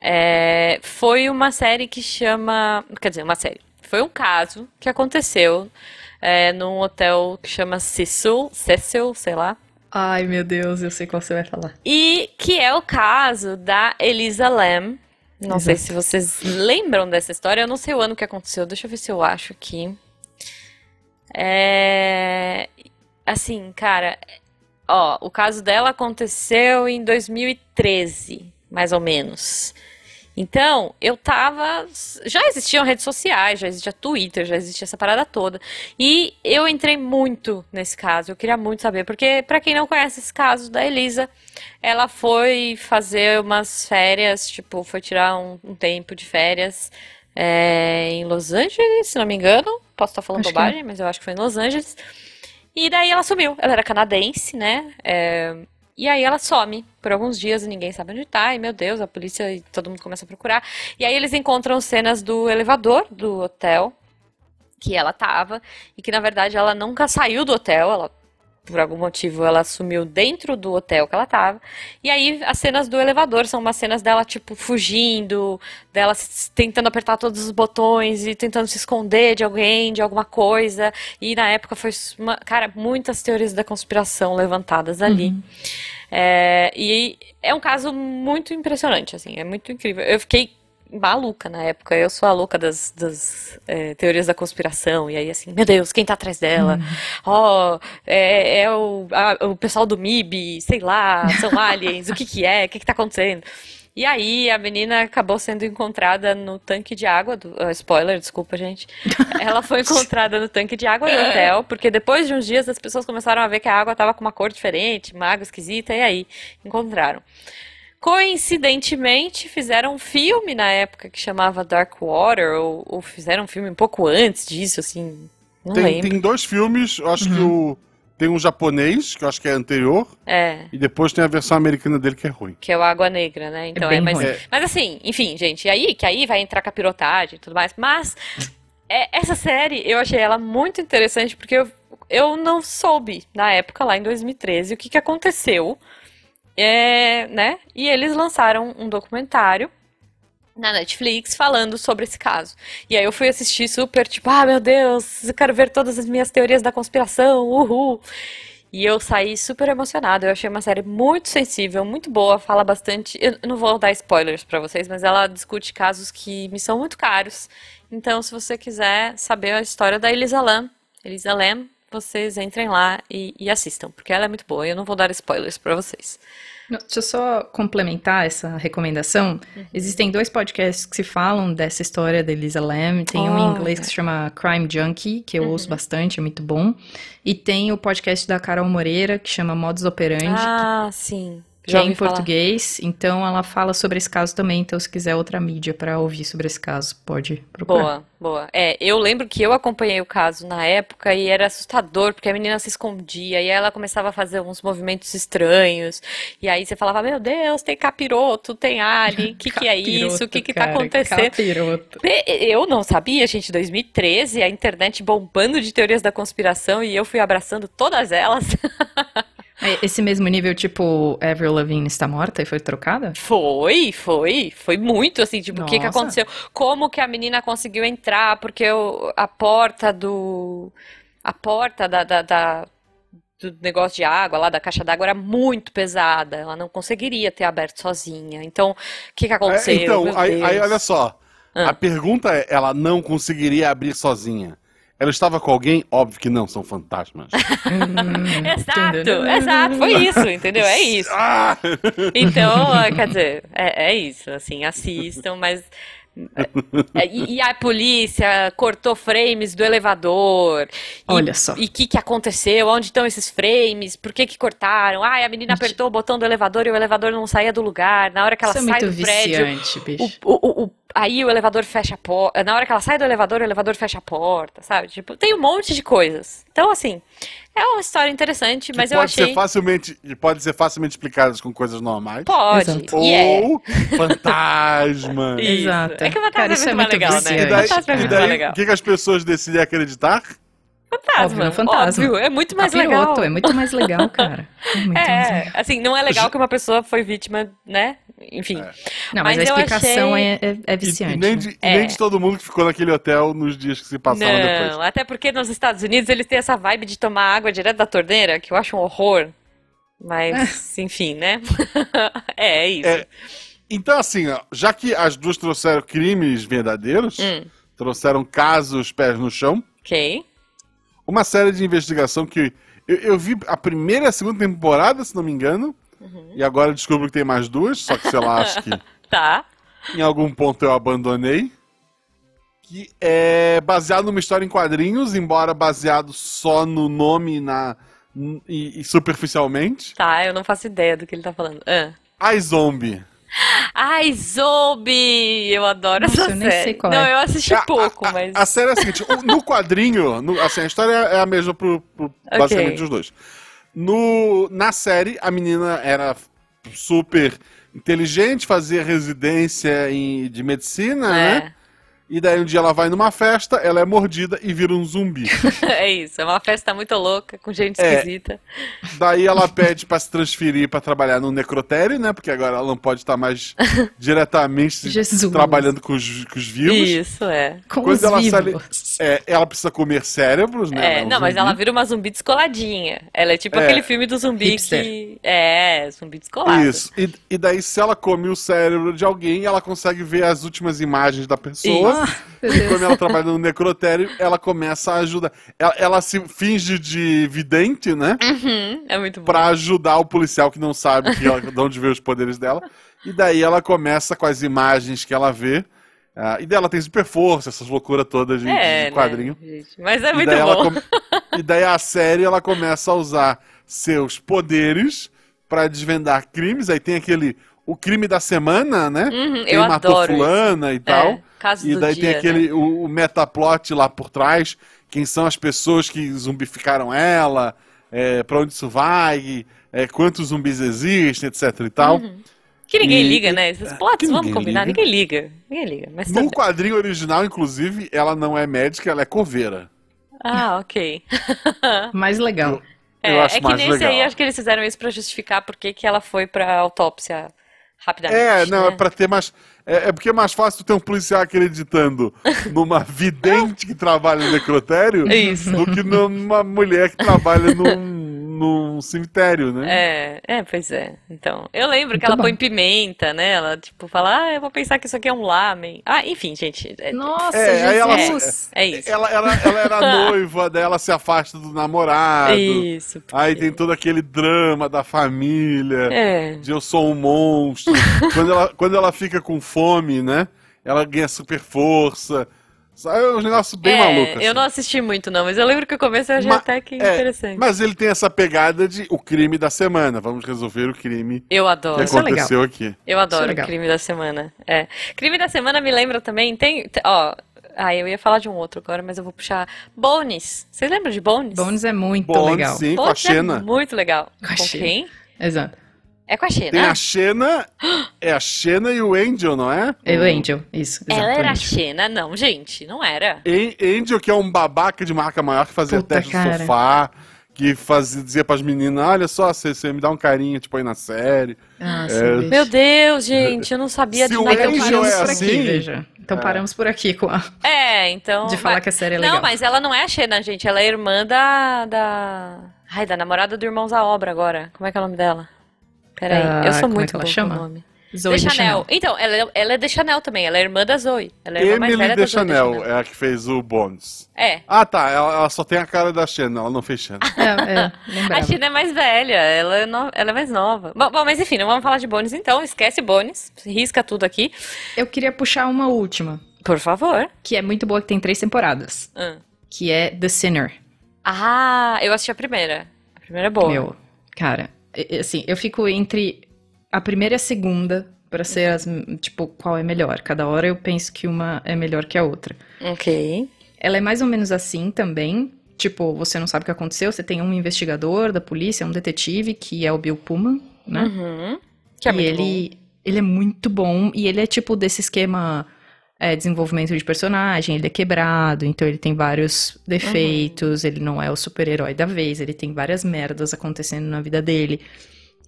É, foi uma série que chama, quer dizer, uma série. Foi um caso que aconteceu é, num hotel que chama Cecil, Cecil, sei lá. Ai, meu Deus, eu sei qual você vai falar. E que é o caso da Elisa Lam. Não sei Exato. se vocês lembram dessa história. Eu não sei o ano que aconteceu. Deixa eu ver se eu acho aqui. É... Assim, cara. Ó, o caso dela aconteceu em 2013, mais ou menos. Então, eu tava. Já existiam redes sociais, já existia Twitter, já existia essa parada toda. E eu entrei muito nesse caso. Eu queria muito saber, porque, pra quem não conhece esse caso da Elisa, ela foi fazer umas férias, tipo, foi tirar um, um tempo de férias é, em Los Angeles, se não me engano. Posso estar falando Acho que bobagem, mas eu acho que foi em Los Angeles. E daí ela sumiu. Ela era canadense, né? É, E aí ela some por alguns dias e ninguém sabe onde tá. E meu Deus, a polícia e todo mundo começa a procurar. E aí eles encontram cenas do elevador do hotel que ela tava e que na verdade ela nunca saiu do hotel, ela por algum motivo ela sumiu dentro do hotel que ela tava. E aí as cenas do elevador são umas cenas dela tipo fugindo, dela tentando apertar todos os botões e tentando se esconder de alguém, de alguma coisa. E na época foi uma, cara, muitas teorias da conspiração levantadas ali. Uhum. É, e é um caso muito impressionante, assim, é muito incrível. Eu fiquei maluca na época. Eu sou a louca das, das é, teorias da conspiração. E aí, assim, meu Deus, quem tá atrás dela? Ó, oh, é, é o, a, o pessoal do MIB, sei lá, são aliens, o que que é? O que que tá acontecendo? E aí a menina acabou sendo encontrada no tanque de água do uh, spoiler, desculpa, gente. Ela foi encontrada no tanque de água do hotel, porque depois de uns dias as pessoas começaram a ver que a água estava com uma cor diferente, uma água esquisita e aí encontraram. Coincidentemente, fizeram um filme na época que chamava Dark Water, ou, ou fizeram um filme um pouco antes disso, assim. Não tem, lembro. tem dois filmes, eu acho uhum. que o. Tem um japonês, que eu acho que é anterior. É. E depois tem a versão americana dele que é ruim. Que é o Água Negra, né? Então é, é mas, é. mas assim, enfim, gente, aí que aí vai entrar capirotagem e tudo mais. Mas é, essa série, eu achei ela muito interessante porque eu, eu não soube na época, lá em 2013, o que, que aconteceu é, né? E eles lançaram um documentário na Netflix falando sobre esse caso. E aí eu fui assistir super, tipo, ah, meu Deus, eu quero ver todas as minhas teorias da conspiração, uhul. E eu saí super emocionada. Eu achei uma série muito sensível, muito boa, fala bastante. Eu não vou dar spoilers para vocês, mas ela discute casos que me são muito caros. Então, se você quiser saber a história da Elisa Lam, Elisa Lam, vocês entrem lá e, e assistam, porque ela é muito boa. E eu não vou dar spoilers para vocês. Deixa eu só complementar essa recomendação. Uhum. Existem dois podcasts que se falam dessa história da Elisa Lam. Tem oh, um em inglês que se chama Crime Junkie, que eu uhum. ouço bastante, é muito bom. E tem o podcast da Carol Moreira, que chama Modus Operandi. Ah, sim. Já em falar. português, então ela fala sobre esse caso também. Então, se quiser outra mídia para ouvir sobre esse caso, pode procurar. Boa, boa. É, eu lembro que eu acompanhei o caso na época e era assustador, porque a menina se escondia e ela começava a fazer uns movimentos estranhos. E aí você falava: Meu Deus, tem capiroto, tem alien, o que, que é isso? O que, que tá acontecendo? Capiroto. Eu não sabia, gente, 2013, a internet bombando de teorias da conspiração e eu fui abraçando todas elas. É, esse mesmo nível, tipo, Avril Lavigne está morta e foi trocada? Foi, foi. Foi muito, assim, tipo, o que, que aconteceu? Como que a menina conseguiu entrar? Porque o, a porta do... A porta da, da, da do negócio de água lá da caixa d'água era muito pesada, ela não conseguiria ter aberto sozinha. Então, o que, que aconteceu? É, então, aí, aí, olha só. Ah. A pergunta é: ela não conseguiria abrir sozinha. Ela estava com alguém? Óbvio que não, são fantasmas. exato, exato, foi isso, entendeu? É isso. Ah! Então, quer dizer, é, é isso, assim, assistam, mas é, e, a polícia cortou frames do elevador. Olha só. E o que, que aconteceu? Onde estão esses frames? Por que, que cortaram? Ah, a menina apertou o botão do elevador e o elevador não saía do lugar. Na hora que ela Isso é sai é do prédio. Bicho. O, o, o, aí o elevador fecha a porta. Na hora que ela sai do elevador, o elevador fecha a porta, sabe? Tipo, tem um monte de coisas. Então, assim, é uma história interessante, que mas eu achei... Ser facilmente, pode ser facilmente explicadas com coisas normais. Pode. Exato. Ou é. fantasmas. Exato. É que fantasma Cara, é, muito é muito legal, né? E daí, fantasma é muito legal. O que, que as pessoas decidem acreditar? Fantasma. Óbvio, fantasma. Óbvio, é muito mais Capiroto, legal. É muito mais legal, cara. É, muito é legal. assim, não é legal que uma pessoa foi vítima, né? Enfim. É. Não, mas, mas a explicação achei... é, é, é, viciante. E, e nem, de, é. nem, de, todo mundo que ficou naquele hotel nos dias que se passaram não, depois. Até porque nos Estados Unidos eles têm essa vibe de tomar água direto da torneira, que eu acho um horror. Mas, enfim, né? é, é isso. É, então, assim, ó, já que as duas trouxeram crimes verdadeiros, hum. trouxeram casos pés no chão. Ok uma série de investigação que eu, eu, vi a primeira e a segunda temporada, se não me engano. Uhum. E agora descubro que tem mais duas, só que sei lá, acho que. tá. Em algum ponto eu abandonei. Que é baseado numa história em quadrinhos, embora baseado só no nome na, e, e superficialmente. Tá, eu não faço ideia do que ele tá falando. Uh. I Zombie. Ai, Zombie! Eu adoro Nossa, essa eu série. Sei qual é. Não, eu assisti a, pouco, a, mas. A série é a seguinte: no quadrinho, no, assim, a história é a mesma pro, pro okay. basicamente os dois. No, na série, a menina era super inteligente, fazia residência em, de medicina, né? É. E daí um dia ela vai numa festa, ela é mordida e vira um zumbi. é isso, é uma festa muito louca, com gente É. esquisita. daí ela pede pra se transferir pra trabalhar no necrotério, né? Porque agora ela não pode estar mais diretamente trabalhando com os, com os vivos. Isso, é. Com Quando os ela sai- vivos. É, ela precisa comer cérebros, né? É, um não, mas ela vira uma zumbi descoladinha. Ela é tipo É. aquele filme do zumbi Hipster. que. É, zumbi descolado. Isso. E, e daí, se ela come o cérebro de alguém, ela consegue ver as últimas imagens da pessoa. Ah, E quando ela trabalha no necrotério, ela começa a ajudar. Ela, ela se finge de vidente, né? Uhum, é muito bom. Pra ajudar o policial que não sabe que ela- de onde veio os poderes dela. E daí ela começa com as imagens que ela vê. ah, e daí ela tem super força, essas loucuras todas de, É, de quadrinho. né, gente? Mas é E muito ela bom. E daí a série ela começa a usar seus poderes pra desvendar crimes. Aí tem aquele. O crime da semana, né? Uhum, Quem eu matou adoro isso. fulana e tal. É, caso E do daí dia, tem né? aquele o, o metaplot lá por trás, quem são as pessoas que zumbificaram ela, é, para onde isso vai, é, quantos zumbis existem, etc e tal. Que ninguém E- liga, né? Esses plots, que vamos combinar, liga. ninguém liga. Ninguém liga. Mas No quadrinho original, inclusive, ela não é médica, ela é coveira. Ah, ok. Mais legal. É, Eu acho é que mais nesse legal. aí, acho que eles fizeram isso pra justificar por que que ela foi pra autópsia rapidamente. É, não, né? é pra ter mais. É, é porque é mais fácil tu ter um policial acreditando numa vidente que trabalha no necrotério Isso. do que numa mulher que trabalha num, num cemitério, né? É, é, pois é. Então, eu lembro Muito que ela bom. põe pimenta, né? Ela, tipo, fala, ah, eu vou pensar que isso aqui é um lamen. Ah, enfim, gente. É, Nossa, É, aí ela- Jesus. é isso. Ela, ela, ela era noiva, daí ela se afasta do namorado. Isso. Aí tem todo aquele drama da família, É. de eu sou um monstro. quando, ela, quando ela fica com fome, né? Ela ganha super força. Sabe, é um negócio bem É, maluco. assim. eu não assisti muito, não, mas eu lembro que o começo eu achei Ma- até que é, interessante. Mas ele tem essa pegada de o crime da semana. Vamos resolver o crime Eu adoro. que Isso é legal. aconteceu aqui. Eu adoro é legal. crime da semana. É. Crime da semana me lembra também. Tem. te- Ó. Ah, eu ia falar de um outro agora, mas eu vou puxar. Bones. Vocês lembram de Bones? Bones é muito Bond, legal. sim, com a Bones é Xena. muito legal. Com Com quem? Exato. É com a Xena. Tem a Xena, é a Xena e o Angel, não é? É o Angel, isso. Ela exato, era a. Xena? Não, gente, não era. An- Angel, que é um babaca de marca maior que fazia Puta, teste cara. no sofá, que fazia, dizia pras meninas, olha só, você, você me dá um carinho, tipo, aí na série. Nossa, É. bicho. Meu Deus, gente, eu não sabia Se de nada. Então paramos é por assim- aqui, veja. Então paramos por aqui com a... É, então. De falar mas- que a série é Não, legal. mas ela não é a Xena, gente. Ela é irmã da. da... Ai, da namorada do Irmãos à Obra agora. Como é que é o nome dela? Peraí, Ah, eu sou como é muito que ela chama? o nome. Zoe de de Chanel. Então, ela, é- ela é de Chanel também. Ela é irmã da Zoe. Ela é a irmã mais Emily velha da de Zoe Chanel é a que fez o Bonds. É. Ah, tá, ela, ela só tem a cara da Xena, ela não fez Xena. É, é, A. China é mais velha, ela é, no- ela é mais nova. Bom, bom, mas enfim, não vamos falar de Bones então. Esquece Bones. Risca tudo aqui. Eu queria puxar uma última, Por favor. que é muito boa, que tem três temporadas, Ah. que é The Sinner. Ah, eu assisti a primeira. A primeira é boa. Meu, cara, é- é assim, eu fico entre a primeira e a segunda pra ser as, tipo, qual é melhor. Cada hora eu penso que uma é melhor que a outra. Ok. Ela é mais ou menos assim também. Tipo, você não sabe o que aconteceu, você tem um investigador da polícia, um detetive, que é o Bill Pullman, né? Uhum. Que é e ele, ele é muito bom. E ele é tipo desse esquema é, desenvolvimento de personagem, ele é quebrado, então ele tem vários defeitos, ele não é o super-herói da vez, ele tem várias merdas acontecendo na vida dele.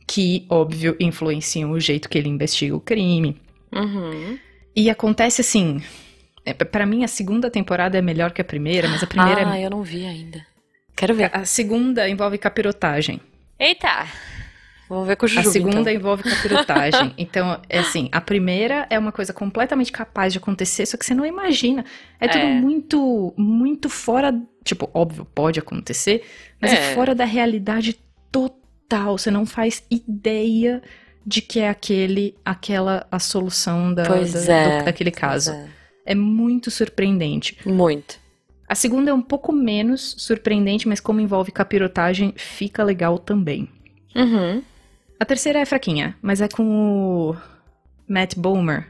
Que, óbvio, influenciam o jeito que ele investiga o crime. Uhum. E acontece assim. É, para mim, a segunda temporada é melhor que a primeira, mas a primeira ah, é. eu não vi ainda. Quero ver. A segunda envolve capirotagem. Eita! Vou ver com o A Jujuba, segunda então. envolve capirotagem. Então, é assim, a primeira é uma coisa completamente capaz de acontecer, só que você não imagina. É tudo É. muito, muito fora. Tipo, óbvio, pode acontecer, mas é, É. fora da realidade total. Você não faz ideia de que é aquele, aquela a solução da, da- é, do- daquele caso. é. É muito surpreendente. Muito. A segunda é um pouco menos surpreendente, mas como envolve capirotagem, fica legal também. Uhum. A terceira é fraquinha, mas é com o Matt Bomer,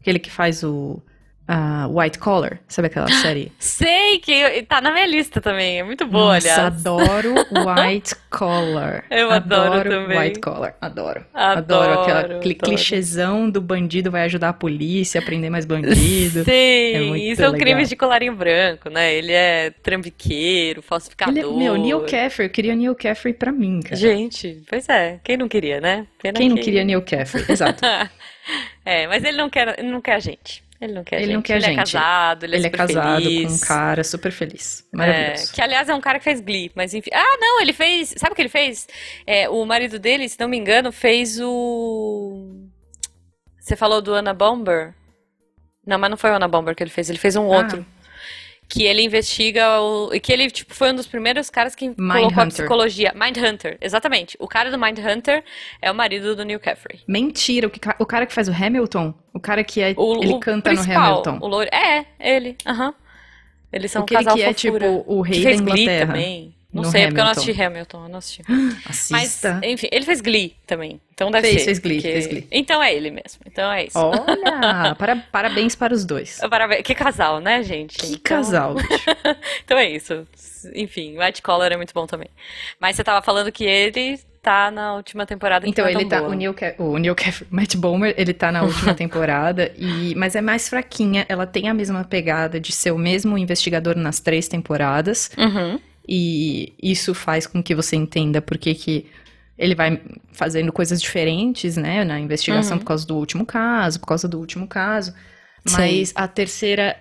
aquele que faz o a White Collar, sabe aquela série? Sei que tá na minha lista também. É muito boa, Nossa, aliás. adoro White Collar. Eu adoro também. White Collar, adoro. Adoro, aquela adoro. cli- clichêzão do bandido vai ajudar a polícia a prender mais bandido. Sim, É muito e são legal. crimes de colarinho branco, né? Ele é trambiqueiro, falsificador. Ele, é- meu, Neil Caffrey, eu queria Neil Caffrey pra mim, cara. Gente, pois é. Quem não queria, né? Pena Quem não que- queria Neil Caffrey? Exato. é, mas ele não quer, ele não quer a gente. Ele não quer Ele gente. não quer ele é gente. casado, ele, Ele é super casado feliz. com um cara super feliz. É, Maravilhoso. que aliás é um cara que fez Glee, mas enfim. Ah, não, ele fez. Sabe o que ele fez? É, o marido dele, se não me engano, fez o. Você falou do Anna Bomber? Não, mas não foi o Anna Bomber que ele fez, ele fez um Ah. outro. Que ele investiga o. e Que ele, tipo, foi um dos primeiros caras que colocou a Mindhunter. psicologia. Mindhunter, exatamente. O cara do Mindhunter é o marido do Neil Caffrey. Mentira, o, que, o cara que faz o Hamilton, o cara que é. O, ele o canta no Hamilton. O loiro. É, ele. Aham. Eles são um Aquele casal que é fofura. tipo o rei que da fez Glee Inglaterra. também. Não sei, porque eu não Hamilton. assisti Hamilton, eu não assisti. Mas, Assista. enfim, ele fez Glee também. Então deve Fez, ser. fez Glee, porque- fez Glee. Então é ele mesmo. Então é isso. Olha, para- parabéns para os dois. Parabéns. Que casal, né, gente? Que Então- casal. Então é isso. Enfim, White Collar é muito bom também. Mas você tava falando que ele tá na última temporada Então, é ele tá. O Neil, o Neil Caffrey, Matt Bomer, ele tá na última temporada, e, mas é mais fraquinha. Ela tem a mesma pegada de ser o mesmo investigador nas três temporadas. Uhum. E isso faz com que você entenda por que que ele vai fazendo coisas diferentes, né, na investigação Uhum. por causa do último caso, por causa do último caso. Sim. Mas a terceira,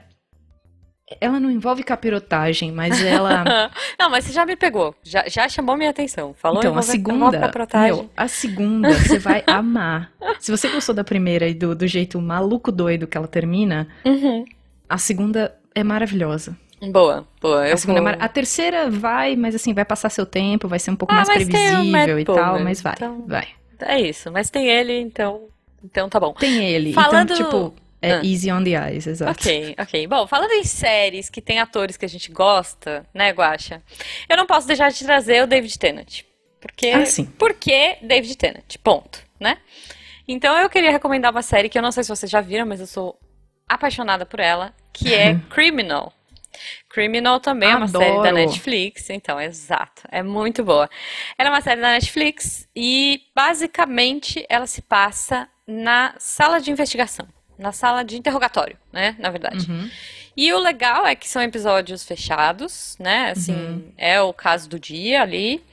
ela não envolve capirotagem, mas ela... não, mas você já me pegou. Já, já chamou minha atenção. Falou então, a segunda, capirotagem. meu, a segunda você vai amar. Se você gostou da primeira e do, do jeito maluco doido que ela termina, Uhum. a segunda é maravilhosa. Boa, boa. A, segunda é vou... a terceira vai, mas assim, vai passar seu tempo, vai ser um pouco Ah, mais previsível e tal, mas vai, então- vai. É isso, mas tem ele, então. Então tá bom. Tem ele. Falando- Então, tipo, é Ah. easy on the eyes, exato. Ok, ok. Bom, falando em séries que tem atores que a gente gosta, né, Guaxa? Eu não posso deixar de trazer o David Tennant. Porque, Ah, sim. porque David Tennant, ponto, né? Então eu queria recomendar uma série que eu não sei se vocês já viram, mas eu sou apaixonada por ela, que é Criminal. Criminal também é uma série da Adoro. Netflix, então, exato. É muito boa. Ela é uma série da Netflix e, basicamente, ela se passa na sala de investigação, na sala de interrogatório, né? Na verdade. Uhum. E o legal é que são episódios fechados, né? Assim, Uhum. é o caso do dia ali.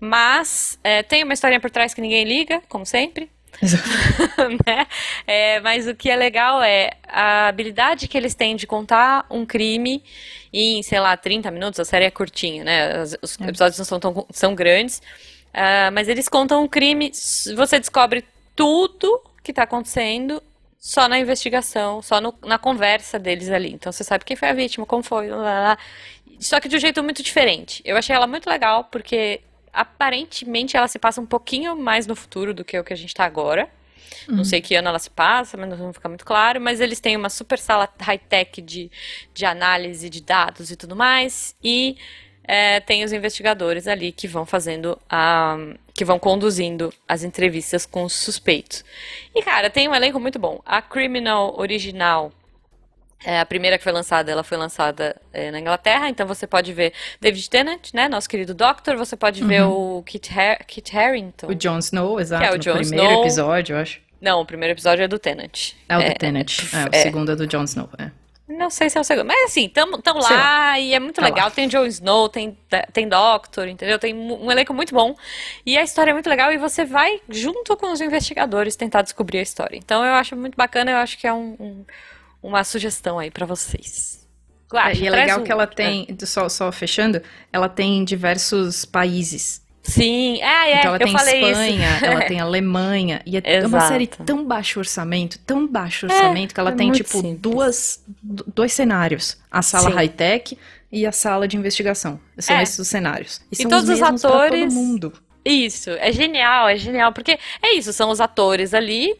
Mas é, tem uma historinha por trás que ninguém liga, como sempre. Né? É, mas o que é legal é a habilidade que eles têm de contar um crime em, sei lá, 30 minutos. A série é curtinha, né? Os É. episódios não são tão são grandes. Ah, mas eles contam um crime, você descobre tudo que tá acontecendo só na investigação, só no- na conversa deles ali. Então você sabe quem foi a vítima, como foi, lá, lá. Só que de um jeito muito diferente. Eu achei ela muito legal porque aparentemente ela se passa um pouquinho mais no futuro do que o que a gente tá agora. Não sei que ano ela se passa, mas não fica muito claro. Mas eles têm uma super sala high-tech de, de análise de dados e tudo mais. E é, tem os investigadores ali que vão fazendo a. que vão conduzindo as entrevistas com os suspeitos. E, cara, tem um elenco muito bom. A Criminal original. É, a primeira que foi lançada, ela foi lançada é, na Inglaterra, então você pode ver David Tennant, né, nosso querido Doctor, você pode ver o Kit, Har Kit Harington. O Jon Snow, exato, Que é o Jon primeiro Snow. episódio, eu acho. Não, o primeiro episódio é do Tennant. É o É, do Tennant. É, o é. segundo é do Jon Snow, é. Não sei se é o segundo. Mas assim, tamo Sei lá e é muito Tá legal. lá. Tem Jon Snow, tem, tem Doctor, entendeu? Tem um elenco muito bom. E a história é muito legal e você vai junto com os investigadores tentar descobrir a história. Então eu acho muito bacana, eu acho que é um- um- uma sugestão aí pra vocês. Guaxa, e é legal um- que ela tem, só, só fechando, ela tem diversos países. Sim, é, é, então ela tem Espanha, isso. ela tem Alemanha, e é uma Exato. série tão baixo orçamento, tão baixo orçamento, que ela é tem, muito tipo, simples. duas, do- dois cenários. A sala high-tech e a sala de investigação. São É. esses os cenários. E E são todos os os pra todo atores- mundo. Isso, é genial, é genial, porque é isso, são os atores ali,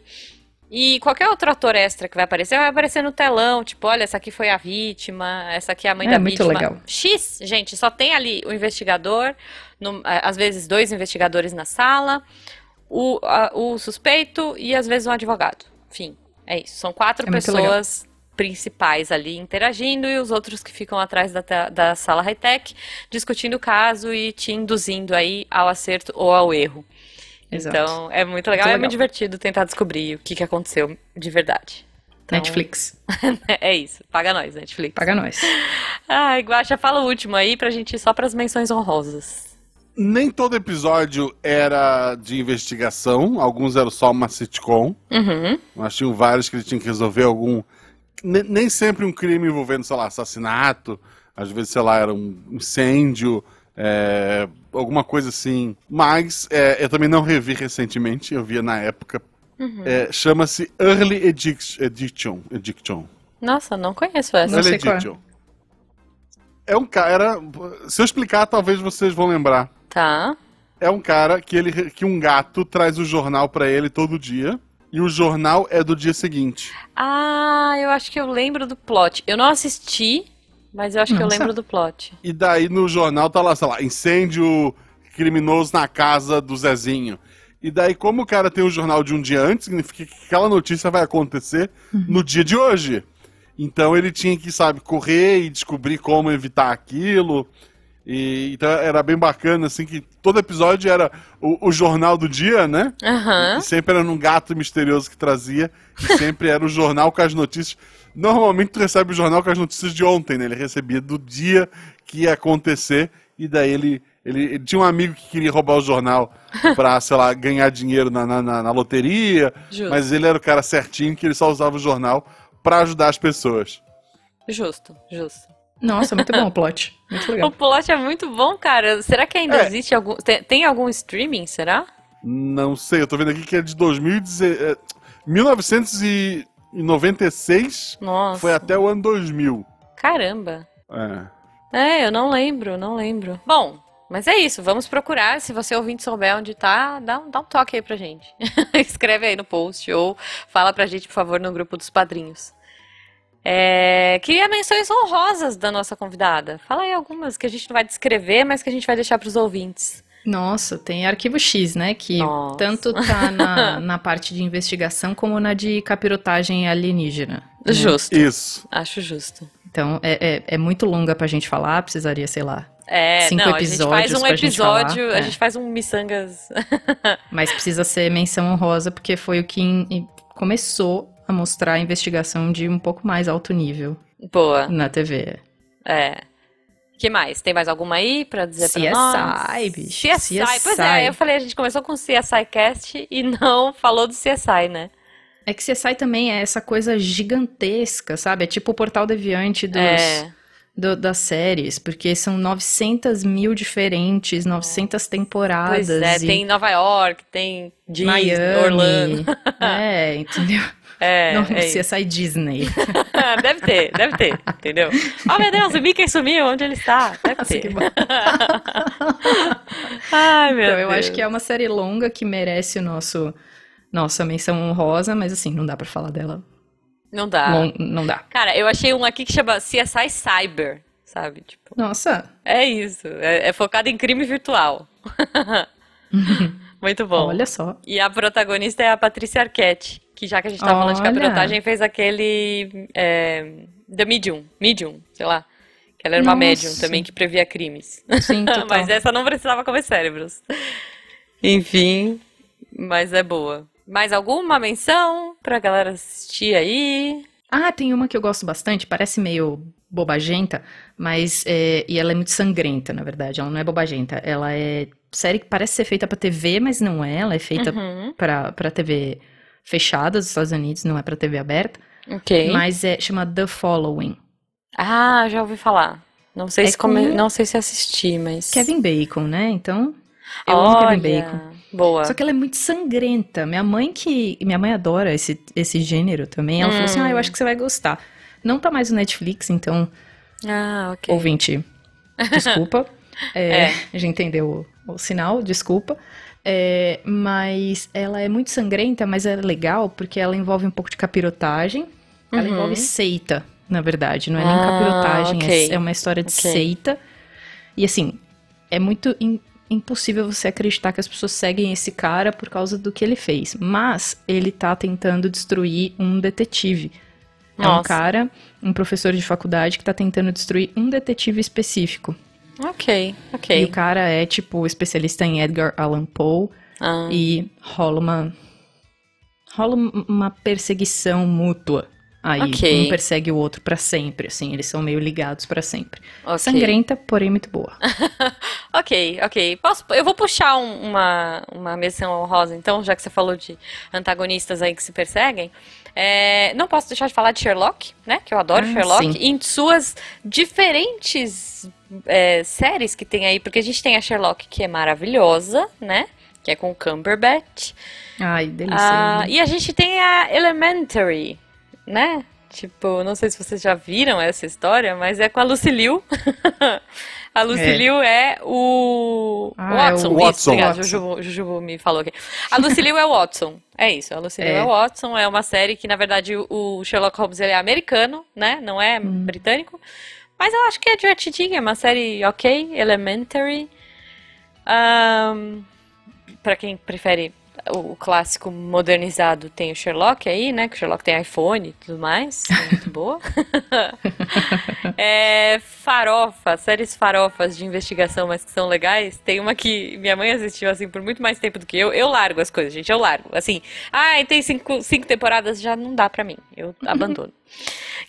e qualquer outro ator extra que vai aparecer, vai aparecer no telão, tipo, olha, essa aqui foi a vítima, essa aqui é a mãe É, da muito vítima. legal. X, gente, só tem ali o investigador, no- é, às vezes dois investigadores na sala, o, a- o suspeito e às vezes um advogado. Enfim, é isso, são quatro É pessoas principais ali interagindo e os outros que ficam atrás da, da sala high-tech discutindo o caso e te induzindo aí ao acerto ou ao erro. Exato. Então, é muito legal, Muito é legal. muito divertido tentar descobrir o que, que aconteceu de verdade. Então, Netflix, é isso, paga nós, Netflix. paga nós. Ai, Guaxa, fala o último aí pra gente ir só pras menções honrosas. Nem todo episódio era de investigação, alguns eram só uma sitcom. Uhum. Mas tinham vários que ele tinha que resolver algum. Ne- Nem sempre um crime envolvendo, sei lá, assassinato. Às vezes, sei lá, era um incêndio, é, alguma coisa assim. Mas é, eu também não revi recentemente, eu via na época. É, Chama-se Early Ediction. Ediction. Nossa, não conheço essa. Early qual é. É um cara. Se eu explicar, talvez vocês vão lembrar. Tá. É um cara que, ele, que um gato traz o jornal pra ele todo dia. E o jornal é do dia seguinte. Ah, eu acho que eu lembro do plot. Eu não assisti, mas eu acho que eu lembro do plot. E daí no jornal tá lá, sei lá, incêndio criminoso na casa do Zezinho. E daí, como o cara tem o jornal de um dia antes, significa que aquela notícia vai acontecer no dia de hoje. Então ele tinha que, sabe, correr e descobrir como evitar aquilo. E, então era bem bacana, assim, que todo episódio era o, o jornal do dia, né? E sempre era num gato misterioso que trazia. E sempre era o jornal com as notícias. Normalmente tu recebe o jornal com as notícias de ontem, né? Ele recebia do dia que ia acontecer. E daí ele, ele, ele tinha um amigo que queria roubar o jornal pra, sei lá, ganhar dinheiro na, na, na- na loteria. Justo. Mas ele era o cara certinho que ele só usava o jornal pra ajudar as pessoas. Justo, justo. Nossa, muito bom o plot. Muito O legal. plot é muito bom, cara. Será que ainda É. existe algum. Tem, tem algum streaming, será? Não sei, eu tô vendo aqui que é de 2010, é, 1996 Nossa. foi até o ano 2000. Caramba. É. É, eu não lembro, não lembro. Bom, mas é isso, vamos procurar. Se você ouvinte souber onde tá, dá, um- dá um toque aí pra gente. Escreve aí no post ou fala pra gente, por favor, no grupo dos padrinhos. É, queria menções honrosas da nossa convidada. Fala aí algumas que a gente não vai descrever, mas que a gente vai deixar pros ouvintes. Nossa, tem Arquivo X, né? Que Nossa. tanto tá na, na parte de investigação como na de capirotagem alienígena. né? Justo, Isso. acho justo. Então, é, é, é muito longa pra gente falar, precisaria, sei lá. É, Cinco não, a gente faz episódios um gente episódio, a é. gente faz um miçangas. Mas precisa ser menção honrosa, porque foi o que in- começou a mostrar a investigação de um pouco mais alto nível Boa, na TV. é. que mais? Tem mais alguma aí pra dizer pra CSI, nós? bicho, CSI. Pois CSI. é, eu falei, a gente começou com o CSI Cast e não falou do CSI, né? É que CSI também é essa coisa gigantesca, sabe? É tipo o Portal Deviante dos, É. do- das séries, porque são 900 mil diferentes, 900 temporadas. Pois é, e tem Nova York, tem Disney, Miami. Orlando. É, entendeu? É, Não, é isso. CSI Disney. deve ter, deve ter, entendeu? Oh meu Deus, o Mickey sumiu, onde ele está? Deve Nossa, que ter. bom. Ai, meu Então, eu Deus. acho que é uma série longa que merece o nosso nossa menção honrosa, mas assim, não dá pra falar dela. Não dá. Lon- não dá. Cara, eu achei um aqui que chama CSI Cyber, sabe? Tipo, Nossa, é isso. É, é focado em crime virtual. Muito bom. olha só. E a protagonista é a Patrícia Arquette, que já que a gente tá falando de Olha. capirotagem, fez aquele é, The Medium, Medium, sei lá. Que ela era uma Nossa. médium também que previa crimes. Sim. Mas essa não precisava comer cérebros. Enfim, mas é boa. Mais alguma menção pra galera assistir aí? Ah, tem uma que eu gosto bastante, parece meio bobagenta, mas é, e ela é muito sangrenta, na verdade. Ela não é bobagenta, ela é série que parece ser feita pra TV, mas não é. Ela é feita Uhum, pra para TV fechada dos Estados Unidos, não é pra TV aberta. ok. Mas é chama The Following. Ah, já ouvi falar. Não sei É se come... com- não sei se assisti, mas Kevin Bacon, né? Então eu amo Kevin Olha, Bacon. Boa. Só que ela é muito sangrenta. Minha mãe que. Minha mãe adora esse, esse gênero também. Ela falou assim: Hum. Ah, eu acho que você vai gostar. Não tá mais no Netflix, então, Ah, ok. ouvinte, desculpa. É, É. A gente entendeu o, sinal, desculpa. É, mas ela é muito sangrenta, mas é legal porque ela envolve um pouco de capirotagem. Ela Uhum. envolve seita, na verdade. Não é nem Ah, capirotagem, é- ok. é, uma história de Ok. seita. E assim, é muito im- impossível você acreditar que as pessoas seguem esse cara por causa do que ele fez. Mas ele tá tentando destruir um detetive. É um Nossa. cara, um professor de faculdade que tá tentando destruir um detetive específico. Ok, E ok. o cara é, tipo, especialista em Edgar Allan Poe. Ah, E rola uma. rola um- uma perseguição mútua. Aí Ok. um persegue o outro pra sempre, assim, eles são meio ligados pra sempre. ok. Sangrenta, porém muito boa. Ok, ok. Posso, eu vou puxar um- uma, uma menção honrosa, então, já que você falou de antagonistas aí que se perseguem. É, não posso deixar de falar de Sherlock, né? Que eu adoro Ah, Sherlock. sim. Em suas diferentes é, séries que tem aí, porque a gente tem a Sherlock, que é maravilhosa, né? Que é com Cumberbatch. Ai, delícia. Ah, linda. e a gente tem a Elementary, né? Tipo, não sei se vocês já viram essa história, mas é com a Lucy Liu. a Lucy É. Liu é o Ah, é o Watson. Watson. Isso, obrigado, Watson. Jujubu, Jujubu me falou aqui. A Lucy Liu é o Watson. É isso, a Lucy Liu É. é o Watson. É uma série que, na verdade, o- Sherlock Holmes ele é americano, né? Não é Hum. britânico. Mas eu acho que é divertidinha, é uma série ok, Elementary. Ahn, Pra quem prefere o clássico modernizado, tem o Sherlock aí, né? Que o Sherlock tem iPhone e tudo mais. É muito boa. É, farofa, séries farofas de investigação, mas que são legais. Tem uma que minha mãe assistiu assim por muito mais tempo do que eu. Eu largo as coisas, gente, eu largo. Assim, ai, tem cinco, cinco temporadas, já não dá pra mim. Eu abandono.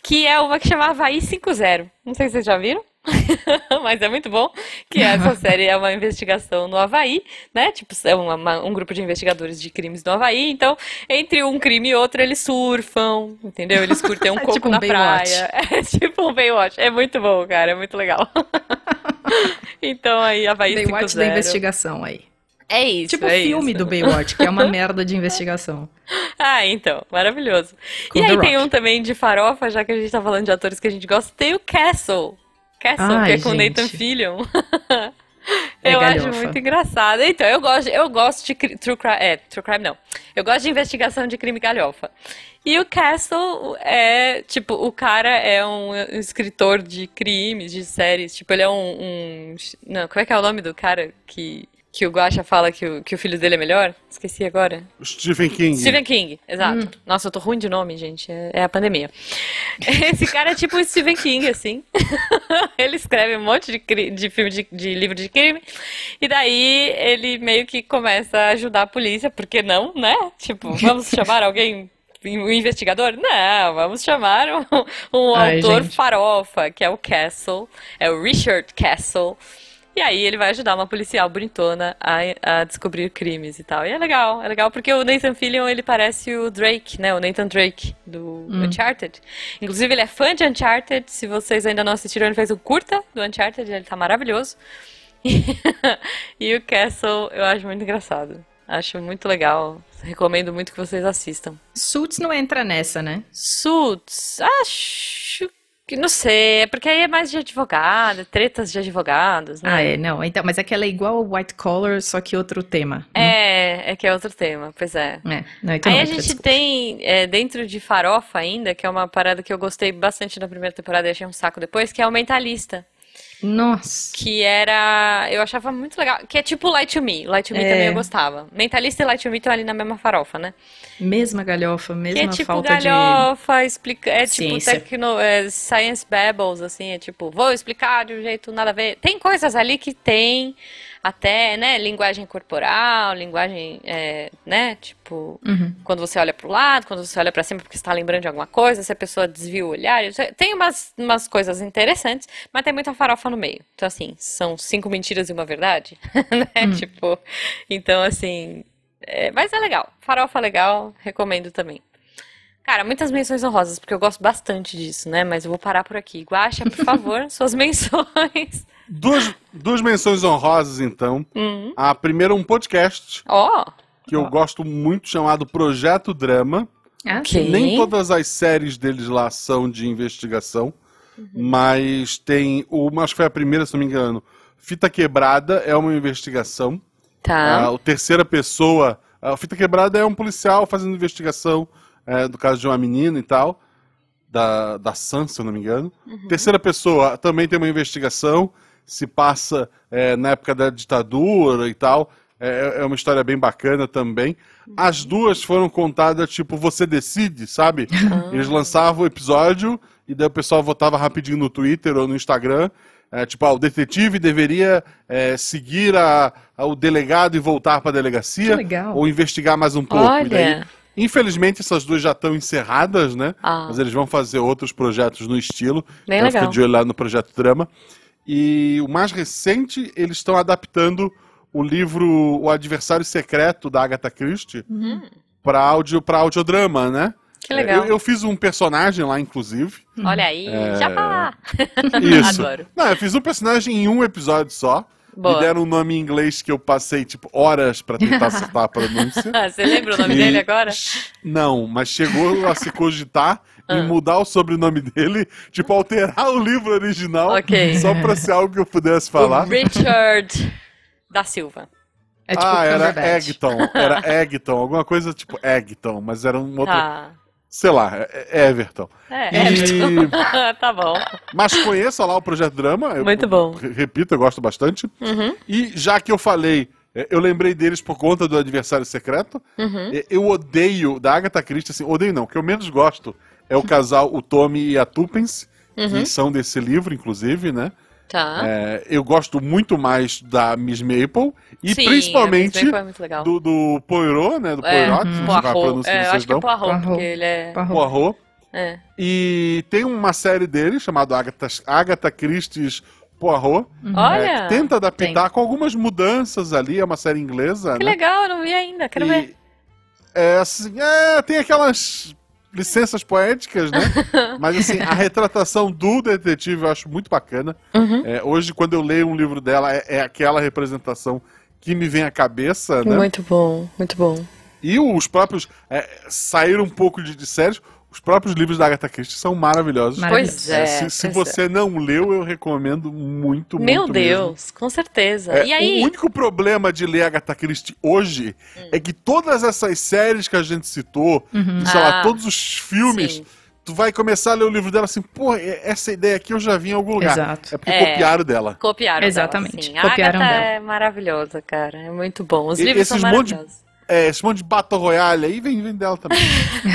Que é uma que chama Havaí 5.0. Não sei se vocês já viram. Mas é muito bom que essa série é uma investigação no Havaí, né? Tipo, é uma- um grupo de investigadores de crimes no Havaí. Então, entre um crime e outro, eles surfam, entendeu? Eles curtem um É coco tipo um na Baywatch. praia. É tipo um Baywatch. É muito bom, cara. É muito legal. então, aí, Havaí Baywatch da 5.0. investigação aí. É isso, Tipo o é filme isso. do Baywatch, que é uma merda de investigação. Ah, então, maravilhoso. Com e The aí tem Rock. um também de farofa, já que a gente tá falando de atores que a gente gosta, tem o Castle. Castle, Ai, que é com gente. Nathan Fillion. É eu acho muito engraçado. Então, eu gosto, eu gosto de true crime, é, true crime não. Eu gosto de investigação de crime galhofa. E o Castle é, tipo, o cara é um escritor de crimes, de séries. Tipo, ele é um, um- não, como é que é o nome do cara que que o Guaxa fala que o, que o filho dele é melhor? Esqueci agora. Stephen King. Stephen King, exato. Nossa, eu tô ruim de nome, gente. É, é a pandemia. Esse cara é tipo o Stephen King, assim. ele escreve um monte de, de filme de, de livro de crime. E daí ele meio que começa a ajudar a polícia, porque não, né? Tipo, vamos chamar alguém. Um investigador? Não, vamos chamar um, um Ai, autor gente. farofa, que é o Castle, é o Richard Castle. E aí ele vai ajudar uma policial bonitona a, a descobrir crimes e tal. E é legal, é legal porque o Nathan Fillion, ele parece o Drake, né? O Nathan Drake do Uncharted. Inclusive ele é fã de Uncharted, se vocês ainda não assistiram, ele fez o curta do Uncharted, ele tá maravilhoso. e o Castle eu acho muito engraçado. Acho muito legal. Recomendo muito que vocês assistam. Suits não entra nessa, né? Suits, acho que não sei, é porque aí é mais de advogado, tretas de advogados, né? Ah, é, não. Então, mas é que ela é igual ao White Collar, só que outro tema. É, é que é outro tema, pois é. É, não, então Aí não a entra, gente desculpa. tem, é, dentro de Farofa ainda, que é uma parada que eu gostei bastante na primeira temporada e achei um saco depois, que é o Mentalista. Nossa. Que era. Eu achava muito legal. Que é tipo Light to Me. Light to Me É. também eu gostava. Mentalista e Light to Me estão ali na mesma farofa, né? Mesma galhofa, Que mesma é tipo falta de. galhofa, explica, é tipo tecno, é, science babbles, assim, é tipo, vou explicar de um jeito nada a ver. Tem coisas ali que tem até, né, linguagem corporal, linguagem, é, né, tipo, Uhum. quando você olha pro lado, quando você olha pra cima porque você tá lembrando de alguma coisa, se a pessoa desvia o olhar, tem umas, umas coisas interessantes, mas tem muita farofa no meio. Então, assim, são cinco mentiras e uma verdade, né, tipo, então, assim, é, mas é legal. Farofa legal, recomendo também. Cara, muitas menções honrosas, porque eu gosto bastante disso, né? Mas eu vou parar por aqui. Guaxa, por favor, suas menções. Duas, duas menções honrosas, então. Hum. A primeira, um podcast Ó, que eu gosto muito, chamado Projeto Drama. Ah, Ok. sim. Nem todas as séries deles lá são de investigação, Uhum. mas tem uma, acho que foi a primeira, se não me engano. Fita Quebrada é uma investigação. tá. Ah, o terceira pessoa. A Fita Quebrada é um policial fazendo investigação é, do caso de uma menina e tal. Da, da Sam, se eu não me engano. Uhum. Terceira pessoa também tem uma investigação. Se passa é, na época da ditadura e tal. É, é uma história bem bacana também. As duas foram contadas, tipo, você decide, sabe? Eles lançavam o episódio e daí o pessoal votava rapidinho no Twitter ou no Instagram. É, tipo, ah, o detetive deveria é, seguir a, a- o delegado e voltar para a delegacia. Ou investigar mais um pouco. E daí, Olha. infelizmente, essas duas já estão encerradas, né? Ah. Mas eles vão fazer outros projetos no estilo. Bem então legal. fica de olho lá no Projeto Drama. E o mais recente, eles estão adaptando o livro O Adversário Secreto, da Agatha Christie, para audio, pra audiodrama, né? Que legal. Eu, eu fiz um personagem lá, inclusive. Olha aí, já! Isso. Adoro. Não, eu fiz um personagem em um episódio só. Boa. Me deram um nome em inglês que eu passei, tipo, horas pra tentar acertar a pronúncia. Ah, Você lembra o nome E- dele agora? Não, mas chegou a se cogitar Ah. em mudar o sobrenome dele, tipo, alterar o livro original, Ok. só pra ser algo que eu pudesse falar. O Richard da Silva. É tipo ah, era. Eggton, era Eggton, alguma coisa tipo Eggton, mas era um outro, Tá. Sei lá, é- é Everton. É, E- tá bom. Mas conheça lá o Projeto Drama. eu- Muito bom. re- Repito, eu gosto bastante. Uhum, E já que eu falei, é, eu lembrei deles por conta do Adversário Secreto. uhum. É, Eu odeio, da Agatha Christie, assim, odeio não, o que eu menos gosto é o casal, o Tommy e a Tuppence, Uhum. que são desse livro, inclusive, né? Tá. É, eu gosto muito mais da Miss Maple e Sim, principalmente Maple é muito legal. do, do Poirot, né? Do É, Poirot, é Poirot. É, que eu vocês acho que é. Poirot, Poirot. porque ele é... Poirot. Poirot. é. E tem uma série dele chamada Agatha, Agatha Christie's Poirot. Olha, é, que tenta adaptar com algumas mudanças ali, é uma série inglesa, que né? legal, eu não vi ainda, quero E, ver. É, assim, é, tem aquelas licenças poéticas, né? Mas assim, a retratação do detetive eu acho muito bacana. Uhum. É, hoje, quando eu leio um livro dela, é, é aquela representação que me vem à cabeça, né? Muito bom, muito bom. E os próprios. É, saíram um pouco de, de séries. Os próprios livros da Agatha Christie são maravilhosos. Pois é. se se pois você não leu, eu recomendo muito, Meu muito Deus, com certeza. mesmo. É, e aí? O único problema de ler Agatha Christie hoje Hum. é que todas essas séries que a gente citou, e, sei lá, Ah, todos os filmes, sim. tu vai começar a ler o livro dela assim, pô, é- essa ideia aqui eu já vi em algum lugar. Exato. É porque É. copiaram dela. Copiaram Exatamente, dela, sim. copiaram a Agatha dela. é maravilhosa, cara. É muito bom. Os E- livros são esses monte de- maravilhosos. É, esse monte de Battle Royale aí vem, vem dela também.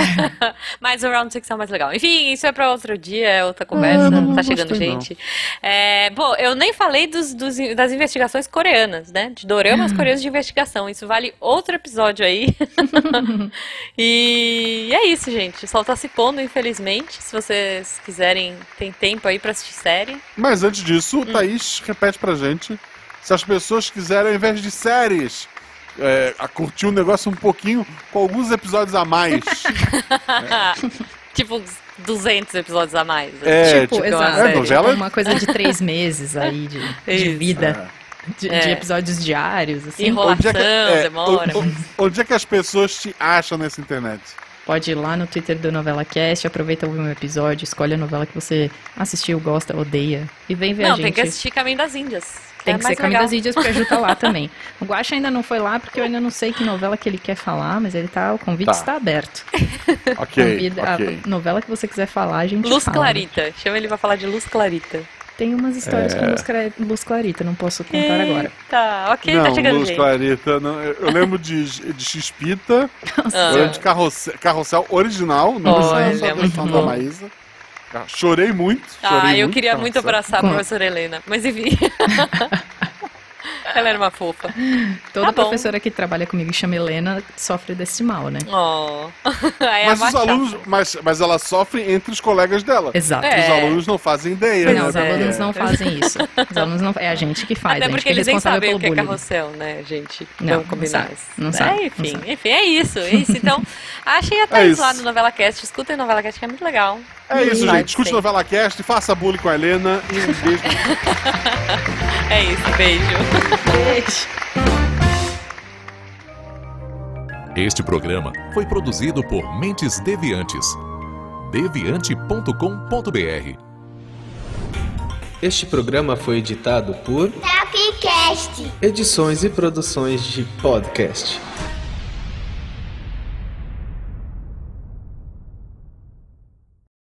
Mas o Round Six é mais legal. Enfim, isso é pra outro dia, é outra conversa. Ah, não tá chegando gostei, gente. É, bom, eu nem falei dos, dos- das investigações coreanas, né? De doramas coreanos de investigação. Isso vale outro episódio aí. e é isso, gente. O sol tá se pondo, infelizmente. Se vocês quiserem, tem tempo aí pra assistir série. Mas antes disso, Hum. o Thaís repete pra gente se as pessoas quiserem, ao invés de séries, é, a curtir um negócio um pouquinho com alguns episódios a mais. tipo, uns 200 episódios a mais. É, tipo, tipo, exato. é, novela- Uma coisa de três meses aí de, de vida. De, de É. episódios diários, assim. Enrola- onde, é que, Enrolação, demora, o- o- onde é que as pessoas te acham nessa internet? Pode ir lá no Twitter do Novela Cast, aproveita ouvir um episódio, escolhe a novela que você assistiu, gosta, odeia. E vem ver a Não, gente. tem que assistir Caminho das Índias. Tem é que ser Caminho legal. das Índias porque a Ju tá lá também. O Guaxa ainda não foi lá porque eu ainda não sei que novela que ele quer falar, mas ele tá, o convite Tá. está aberto. Ok, Convida, ok. A novela que você quiser falar, a gente Luz fala. Clarita. Chama ele pra falar de Luz Clarita. Tem umas histórias É. com Luz, Luz Clarita, não posso contar agora. Tá, ok, não, tá chegando Luz gente. Clarita, não, eu lembro de, de Ah. eu lembro de Carrossel, Carrossel original, não Olha, precisa só muito da bom. Maísa. Chorei muito, Ah, chorei eu muito, queria muito abraçar a professora Helena, mas enfim. Ela era uma fofa. Toda Tá bom. professora que trabalha comigo e chama Helena sofre desse mal, né? Oh. Aí Mas é os alunos, mas, mas ela sofre entre os colegas dela. Exato. É. Os alunos não fazem ideia, né? Não, os é. alunos não fazem isso. Os alunos não. É a gente que faz. Até a gente porque que é eles nem sabem o que é carrossel, né, gente? Não, Vamos não combinar. sabe, não É, sabe, não enfim, sabe. enfim, é isso, é isso. Então, achem a Thaís isso. lá no Novela Cast, escutem o Novela Cast que é muito legal. É isso, Vai, gente. Escute novela cast, faça bullying com a Helena e um beijo. É isso, beijo. Este programa foi produzido por Mentes Deviantes. deviante.com.br Este programa foi editado por Tapcast. Edições e Produções de Podcast.